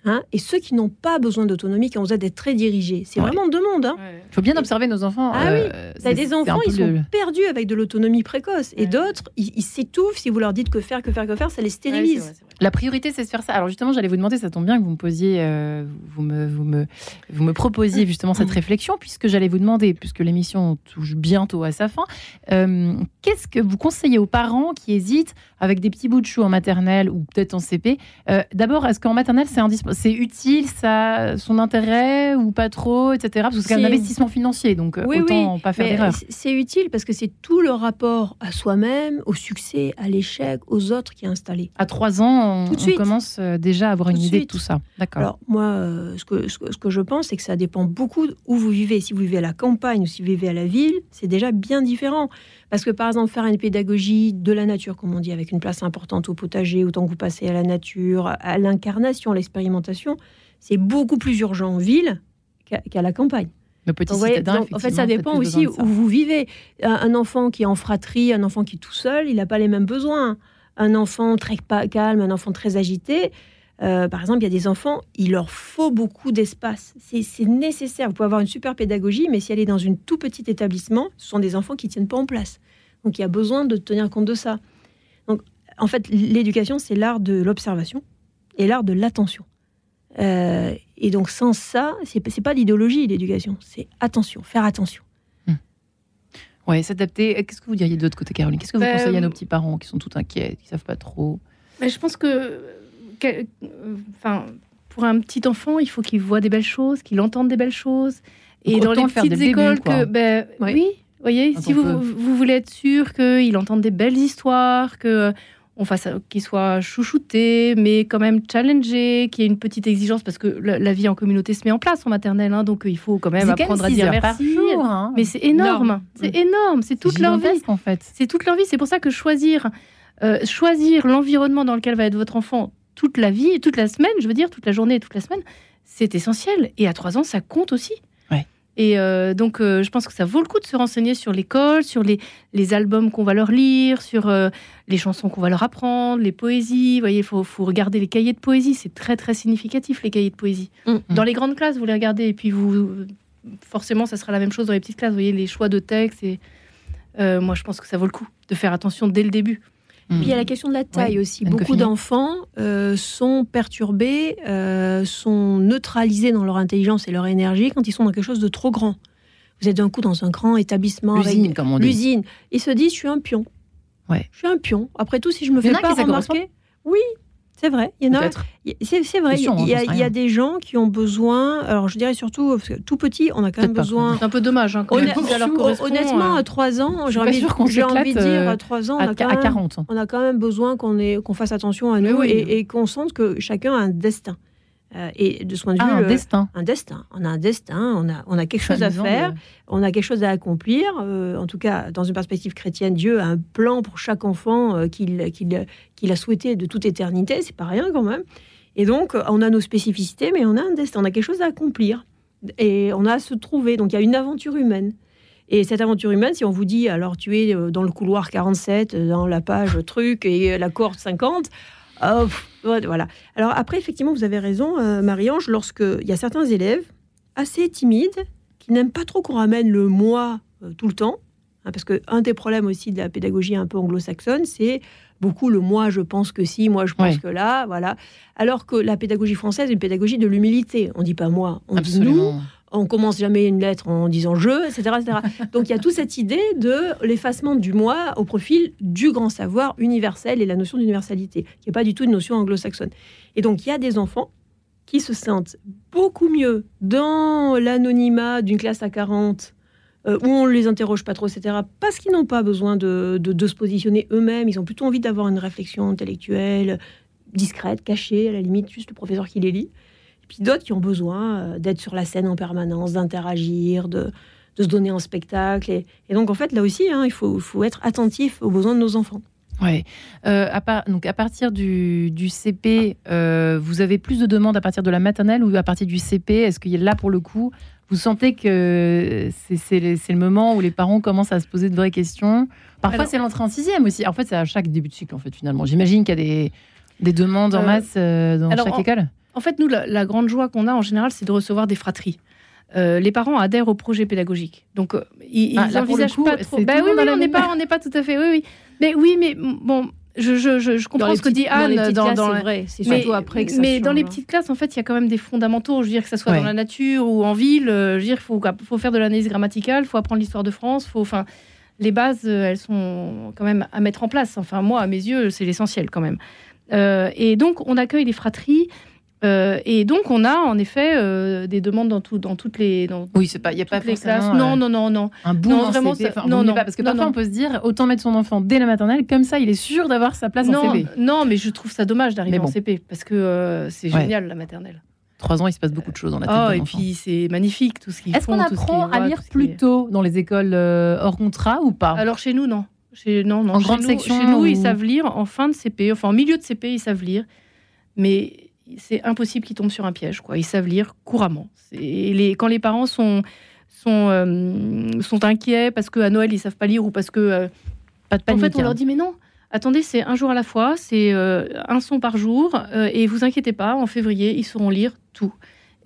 [SPEAKER 3] Hein, et ceux qui n'ont pas besoin d'autonomie, qui ont besoin d'être très dirigés. C'est
[SPEAKER 2] Ouais.
[SPEAKER 3] vraiment deux mondes. Hein.
[SPEAKER 4] Ouais.
[SPEAKER 2] Il faut bien observer nos enfants.
[SPEAKER 3] Ah
[SPEAKER 2] euh,
[SPEAKER 3] oui,
[SPEAKER 2] c'est-
[SPEAKER 3] T'as des enfants, ils sont
[SPEAKER 2] le-
[SPEAKER 3] perdus avec de l'autonomie précoce. Et d'autres, ils ils s'étouffent. Si vous leur dites que faire, que faire, que faire, ça les
[SPEAKER 4] Ouais, c'est
[SPEAKER 3] stérilise.
[SPEAKER 4] vrai, c'est vrai.
[SPEAKER 2] La priorité, c'est de faire ça. Alors justement, j'allais vous demander, ça tombe bien que vous me posiez, euh, vous me, vous me, vous me proposiez justement cette réflexion, puisque j'allais vous demander, puisque l'émission touche bientôt à sa fin, euh, qu'est-ce que vous conseillez aux parents qui hésitent avec des petits bouts de chou en maternelle ou peut-être en CP Euh, D'abord, est-ce qu'en maternelle, c'est utile, ça son intérêt ou pas trop, etc. Parce que c'est un investissement financier, donc euh,
[SPEAKER 3] Oui,
[SPEAKER 2] autant pas faire d'erreur.
[SPEAKER 3] c'est utile parce que c'est tout le rapport à soi-même, au succès, à l'échec, aux autres qui est installé.
[SPEAKER 2] À trois ans, on, commence euh, déjà à avoir
[SPEAKER 3] Tout
[SPEAKER 2] une idée de tout ça. D'accord.
[SPEAKER 3] Alors moi, euh, ce, que, ce, que, ce que je pense, c'est que ça dépend beaucoup où vous vivez. Si vous vivez à la campagne ou si vous vivez à la ville, c'est déjà bien différent. Parce que par exemple, faire une pédagogie de la nature, comme on dit, avec une place importante au potager, autant que vous passez à la nature, à l'incarnation, à l'expérimentation, c'est beaucoup plus urgent en ville qu'à la campagne. Voyez,
[SPEAKER 2] citadins,
[SPEAKER 3] donc, en fait, ça dépend aussi où vous vivez. Un, un enfant qui est en fratrie, un enfant qui est tout seul, il n'a pas les mêmes besoins. Un enfant très calme, un enfant très agité, euh, par exemple, il y a des enfants, il leur faut beaucoup d'espace. C'est c'est nécessaire. Vous pouvez avoir une super pédagogie, mais si elle est dans un tout petit établissement, ce sont des enfants qui ne tiennent pas en place. Donc, il y a besoin de tenir compte de ça. Donc, en fait, l'éducation, c'est l'art de l'observation et l'art de l'attention. Euh, et donc, sans ça, c'est pas l'idéologie, l'éducation. C'est attention, faire attention.
[SPEAKER 2] Ouais, s'adapter. Qu'est-ce que vous diriez de l'autre côté, Caroline? Qu'est-ce que vous
[SPEAKER 4] Ben,
[SPEAKER 2] conseillez à nos petits parents qui sont tout inquiets, qui savent pas trop?
[SPEAKER 4] Mais je pense que, que- euh, enfin, pour un petit enfant, il faut qu'il voit des belles choses, qu'il entende des belles choses. Et
[SPEAKER 2] Donc
[SPEAKER 4] dans les petites
[SPEAKER 2] le
[SPEAKER 4] écoles, que, ben,
[SPEAKER 3] Ouais.
[SPEAKER 4] oui, voyez, si vous, voulez être sûr qu'il entende des belles histoires, que on fasse qu'il soit chouchouté, mais quand même challengé, qu'il y ait une petite exigence parce que la, la vie en communauté se met en place en maternelle, hein, donc il faut quand même
[SPEAKER 2] C'est quand même
[SPEAKER 4] apprendre à dire merci.
[SPEAKER 2] jour, hein.
[SPEAKER 4] Mais c'est énorme, c'est énorme, c'est toute leur vie.
[SPEAKER 2] en fait.
[SPEAKER 4] C'est toute leur vie. C'est pour ça que choisir, euh, choisir l'environnement dans lequel va être votre enfant toute la vie, toute la semaine, je veux dire, toute la journée et toute la semaine, c'est essentiel. Et à trois ans, ça compte aussi. Et euh, donc, euh, je pense que ça vaut le coup de se renseigner sur l'école, sur les, les albums qu'on va leur lire, sur euh, les chansons qu'on va leur apprendre, les poésies. Vous voyez, il faut, faut regarder les cahiers de poésie. C'est très, très significatif, les cahiers de poésie.
[SPEAKER 3] Mm.
[SPEAKER 4] Dans les grandes classes, vous les regardez. Et puis, vous, forcément, ça sera la même chose dans les petites classes. Vous voyez, les choix de texte. Et, euh, moi, je pense que ça vaut le coup de faire attention dès le début.
[SPEAKER 3] Puis il y a la question de la taille
[SPEAKER 2] Ouais.
[SPEAKER 3] aussi. Beaucoup d'enfants euh, sont perturbés, euh, sont neutralisés dans leur intelligence et leur énergie quand ils sont dans quelque chose de trop grand. Vous êtes d'un coup dans un grand établissement avec
[SPEAKER 2] L'usine, comme on dit.
[SPEAKER 3] l'usine. Ils se disent, je suis un pion.
[SPEAKER 2] Ouais.
[SPEAKER 3] Je suis un pion. Après tout, si je me fais pas remarquer... Oui, c'est vrai. Il y en a, c'est c'est vrai.
[SPEAKER 2] C'est sûr,
[SPEAKER 3] il y, a,
[SPEAKER 2] on sait
[SPEAKER 3] il y a des gens qui ont besoin... Alors, je dirais surtout, parce que tout petit, on a quand même besoin...
[SPEAKER 4] C'est un peu dommage. Hein, quand si ça leur
[SPEAKER 3] honnêtement,
[SPEAKER 4] euh,
[SPEAKER 3] à 3 ans, j'ai envie, j'ai envie de dire,
[SPEAKER 2] euh,
[SPEAKER 3] à 3 ans, on
[SPEAKER 2] À,
[SPEAKER 3] a, quand
[SPEAKER 2] à
[SPEAKER 3] même,
[SPEAKER 2] 40.
[SPEAKER 3] on a quand même besoin qu'on ait- qu'on fasse attention à nous
[SPEAKER 4] oui.
[SPEAKER 3] et, et qu'on sente que chacun a un destin. Euh, et de ce point de vue,
[SPEAKER 2] Ah, un
[SPEAKER 3] le-
[SPEAKER 2] destin.
[SPEAKER 3] un destin. On a un destin, on a, on a quelque chose à faire,
[SPEAKER 2] de-
[SPEAKER 3] on a quelque chose à accomplir. euh, en tout cas, dans une perspective chrétienne, Dieu a un plan pour chaque enfant euh, qu'il qu'il a souhaité de toute éternité. C'est pas rien quand même. Et donc, euh, on a nos spécificités, mais on a un destin, on a quelque chose à accomplir. Et on a à se trouver. Donc, il y a une aventure humaine. Et cette aventure humaine, si on vous dit, alors tu es euh, dans le couloir 47, euh, dans la page truc et euh, la cohorte 50, euh, pff, ouais, voilà. Alors après, effectivement, vous avez raison, euh, Marie-Ange, lorsqu'il y a certains élèves assez timides qui n'aiment pas trop qu'on ramène le moi euh, tout le temps, hein, parce que un des problèmes aussi de la pédagogie un peu anglo-saxonne, c'est beaucoup le moi, je pense que si, moi, je pense
[SPEAKER 2] Ouais.
[SPEAKER 3] que là, voilà. Alors que la pédagogie française est une pédagogie de l'humilité. On dit pas moi, on dit nous. On commence jamais une lettre en disant je, etc. etc. Donc il y a toute cette idée de l'effacement du moi au profil du grand savoir universel et la notion d'universalité, qui n'est pas du tout une notion anglo-saxonne. Et donc il y a des enfants qui se sentent beaucoup mieux dans l'anonymat d'une classe à 40, euh, où on ne les interroge pas trop, etc., parce qu'ils n'ont pas besoin de, se positionner eux-mêmes, ils ont plutôt envie d'avoir une réflexion intellectuelle, discrète, cachée, à la limite, juste le professeur qui les lit. Et puis d'autres qui ont besoin euh, d'être sur la scène en permanence, d'interagir, de, de se donner en spectacle. Et, et donc, en fait, là aussi, hein, il faut, faut être attentif aux besoins de nos enfants.
[SPEAKER 2] Ouais. Euh, à, donc à partir du, du CP, euh, vous avez plus de demandes à partir de la maternelle ou à partir du CP Est-ce que là, pour le coup, vous sentez que c'est le moment où les parents commencent à se poser de vraies questions? Parfois, c'est l'entrée en sixième aussi. En fait, c'est à chaque début de cycle, en fait, finalement. J'imagine qu'il y a des, des demandes en masse euh, dans
[SPEAKER 4] alors,
[SPEAKER 2] chaque
[SPEAKER 4] en-
[SPEAKER 2] école?
[SPEAKER 4] En fait, nous, la, la grande joie qu'on a en général, c'est de recevoir des fratries. Euh, les parents adhèrent au projet pédagogique. Donc, euh, ils,
[SPEAKER 2] Ah,
[SPEAKER 4] ils
[SPEAKER 2] là, pour le
[SPEAKER 4] envisagent
[SPEAKER 2] coup,
[SPEAKER 4] pas trop. Bah
[SPEAKER 2] le
[SPEAKER 4] oui, oui, on n'est pas, on n'est pas tout à fait. Oui, oui. Mais oui, mais bon, je, je, je, je comprends ce que dit
[SPEAKER 3] petites- dans les
[SPEAKER 4] Anne dans,
[SPEAKER 3] classes,
[SPEAKER 4] dans
[SPEAKER 3] c'est
[SPEAKER 4] la-
[SPEAKER 3] vrai. C'est
[SPEAKER 4] mais,
[SPEAKER 3] surtout après que ça
[SPEAKER 4] mais dans les
[SPEAKER 3] hein.
[SPEAKER 4] petites classes, en fait, il y a quand même des fondamentaux. Je veux dire que ça soit
[SPEAKER 2] Ouais.
[SPEAKER 4] dans la nature ou en ville. euh, Je veux dire, il faut, faut faire de l'analyse grammaticale, il faut apprendre l'histoire de France. Faut, enfin, les bases, elles sont quand même à mettre en place. Enfin, moi, à mes yeux, c'est l'essentiel quand même. Euh, et donc, on accueille les fratries. Euh, et donc, on a en effet euh, des demandes dans, tout, dans toutes les, dans
[SPEAKER 2] Oui, c'est pas, il y a pas
[SPEAKER 4] les classes.
[SPEAKER 2] euh,
[SPEAKER 4] Non, non, non, non.
[SPEAKER 2] un boom
[SPEAKER 4] non,
[SPEAKER 2] en
[SPEAKER 4] vraiment,
[SPEAKER 2] CP. Enfin,
[SPEAKER 4] non, non,
[SPEAKER 2] pas, parce que
[SPEAKER 4] non,
[SPEAKER 2] parfois
[SPEAKER 4] non.
[SPEAKER 2] on peut se dire autant mettre son enfant dès la maternelle, comme ça, il est sûr d'avoir sa place en
[SPEAKER 4] non,
[SPEAKER 2] CP.
[SPEAKER 4] non, mais je trouve ça dommage d'arriver
[SPEAKER 2] bon.
[SPEAKER 4] en CP parce que euh, c'est
[SPEAKER 2] Ouais.
[SPEAKER 4] génial la maternelle.
[SPEAKER 2] Trois ans, il se passe beaucoup de choses dans la tête
[SPEAKER 4] Oh, et puis c'est magnifique tout ce qu'ils
[SPEAKER 2] Est-ce qu'on apprend à lire plus tôt dans les écoles hors contrat ou pas?
[SPEAKER 4] Alors chez nous, non. Chez, non, non.
[SPEAKER 2] En
[SPEAKER 4] chez
[SPEAKER 2] grande
[SPEAKER 4] nous,
[SPEAKER 2] section
[SPEAKER 4] Chez nous, ils savent lire en fin de CP, enfin en milieu de CP, ils savent lire. Mais c'est impossible qu'ils tombent sur un piège. Quoi. Ils savent lire couramment. C'est- Les, quand les parents sont, sont, euh, sont inquiets parce qu'à Noël, ils savent pas lire ou parce que... euh,
[SPEAKER 2] Pas de
[SPEAKER 4] en
[SPEAKER 2] panique.
[SPEAKER 4] fait, on
[SPEAKER 2] hein.
[SPEAKER 4] leur dit, mais non, attendez, c'est un jour à la fois, c'est euh, un son par jour, euh, et vous inquiétez pas, en février, ils sauront lire tout.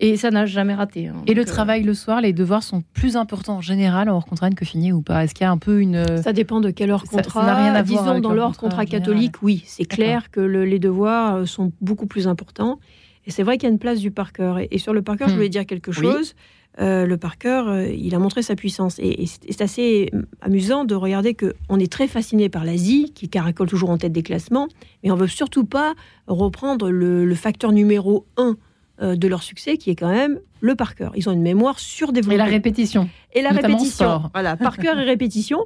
[SPEAKER 4] Et ça n'a jamais raté. hein.
[SPEAKER 2] Et le
[SPEAKER 4] euh,
[SPEAKER 2] travail le soir, les devoirs sont plus importants en général en hors contrat que fini ou pas? Est-ce qu'il y a un peu une.
[SPEAKER 3] Ça dépend de quel heure
[SPEAKER 2] Ça- ça
[SPEAKER 3] contrat.
[SPEAKER 2] n'a rien à
[SPEAKER 3] Disons, dans
[SPEAKER 2] leur
[SPEAKER 3] l'heure
[SPEAKER 2] contrat
[SPEAKER 3] contrat catholique, oui, c'est clair que le- les devoirs euh, sont beaucoup plus importants. Et c'est vrai qu'il y a une place du par cœur. Et, et sur le par cœur,
[SPEAKER 2] Hmm.
[SPEAKER 3] je voulais dire quelque
[SPEAKER 2] Oui.
[SPEAKER 3] chose. Euh, le par cœur, euh, il a montré sa puissance. Et, et c'est assez euh, amusant de regarder que on est très fasciné par l'Asie, qui caracole toujours en tête des classements, mais on veut surtout pas reprendre le, le facteur numéro un euh, de leur succès, qui est quand même le par cœur. Ils ont une mémoire surdéveloppée.
[SPEAKER 2] Et la répétition.
[SPEAKER 3] Et la répétition.
[SPEAKER 2] sport.
[SPEAKER 3] Voilà, par cœur et répétition.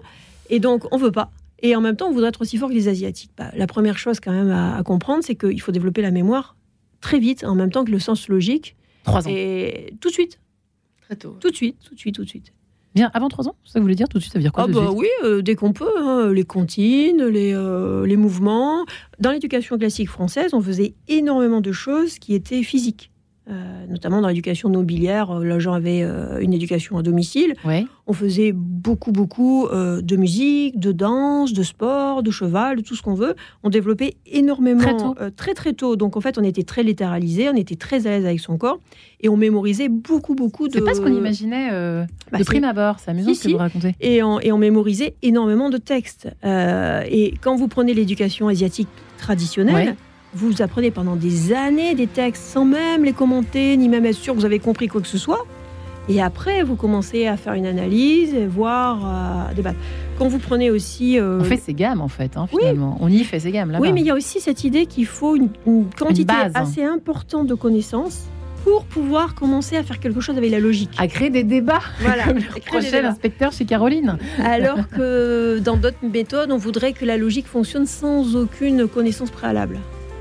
[SPEAKER 3] Et donc, on veut pas. Et en même temps, on voudrait être aussi fort que les Asiatiques. Bah, la première chose, quand même, à, à comprendre, c'est qu'il faut développer la mémoire très vite, en même temps que le sens logique.
[SPEAKER 2] Trois ans.
[SPEAKER 3] Et tout de suite,
[SPEAKER 4] Très tôt.
[SPEAKER 3] tout de suite, tout de suite, tout de suite.
[SPEAKER 2] Bien, avant trois ans C'est ça que vous voulez dire tout de suite Ça veut dire quoi
[SPEAKER 3] Ah bah oui, euh, dès qu'on peut, hein, les comptines, les, euh, les mouvements. Dans l'éducation classique française, on faisait énormément de choses qui étaient physiques. Euh, notamment dans l'éducation nobiliaire. euh, gens avaient euh, une éducation à domicile.
[SPEAKER 2] Ouais.
[SPEAKER 3] On faisait beaucoup, beaucoup euh, de musique, de danse, de sport, de cheval, de tout ce qu'on veut. On développait énormément
[SPEAKER 2] Très tôt.
[SPEAKER 3] très, très tôt. Donc en fait, on était très littéralisé, on était très à l'aise avec son corps et on mémorisait beaucoup, beaucoup de.
[SPEAKER 2] C'est pas ce qu'on imaginait
[SPEAKER 3] Bah,
[SPEAKER 2] de prime abord. C'est amusant
[SPEAKER 3] Si,
[SPEAKER 2] ce que
[SPEAKER 3] si.
[SPEAKER 2] vous racontez.
[SPEAKER 3] et on, et on mémorisait énormément de textes. Et quand vous prenez l'éducation asiatique traditionnelle,
[SPEAKER 2] Ouais.
[SPEAKER 3] Vous apprenez pendant des années des textes sans même les commenter, ni même être sûr que vous avez compris quoi que ce soit. Et après, vous commencez à faire une analyse, et voir, à débattre. Quand vous prenez aussi... euh,
[SPEAKER 2] On fait ses gammes en fait, hein, finalement. On y fait ses gammes là-bas.
[SPEAKER 3] oui, mais il y a aussi cette idée qu'il faut une, une quantité
[SPEAKER 2] base.
[SPEAKER 3] assez importante de connaissances pour pouvoir commencer à faire quelque chose avec la logique.
[SPEAKER 2] À créer des débats.
[SPEAKER 3] Voilà.
[SPEAKER 2] Comme le prochain inspecteur chez Caroline.
[SPEAKER 3] Alors que dans d'autres méthodes, on voudrait que la logique fonctionne sans aucune connaissance préalable.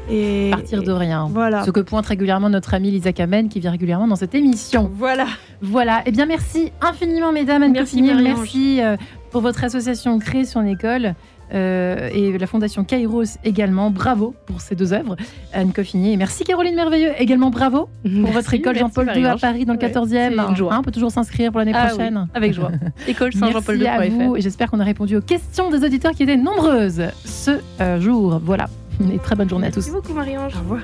[SPEAKER 3] Et
[SPEAKER 2] Partir de rien.
[SPEAKER 3] Voilà.
[SPEAKER 2] Ce que pointe régulièrement notre ami Lisa Kamen qui vient régulièrement dans cette émission.
[SPEAKER 3] Voilà.
[SPEAKER 2] Voilà. Eh bien, merci infiniment, mesdames. Anne
[SPEAKER 3] Merci,
[SPEAKER 2] merci euh, pour votre association Créer son école. euh, et la Fondation Kairos également. Bravo pour ces deux œuvres, Anne Coffinier. Et merci Caroline Merveilleux, également bravo pour votre école Jean-Paul II à Paris dans le
[SPEAKER 4] Ouais,
[SPEAKER 2] 14e.
[SPEAKER 4] c'est une joie.
[SPEAKER 2] Hein, on peut toujours s'inscrire pour l'année
[SPEAKER 4] Ah
[SPEAKER 2] prochaine.
[SPEAKER 4] oui, avec joie. École
[SPEAKER 2] Merci à vous
[SPEAKER 4] Saint-Jean-Paul
[SPEAKER 2] et j'espère qu'on a répondu aux questions des auditeurs qui étaient nombreuses ce euh, jour. Voilà. Et très bonne journée à tous.
[SPEAKER 4] Merci beaucoup Marie-Ange.
[SPEAKER 3] Au revoir.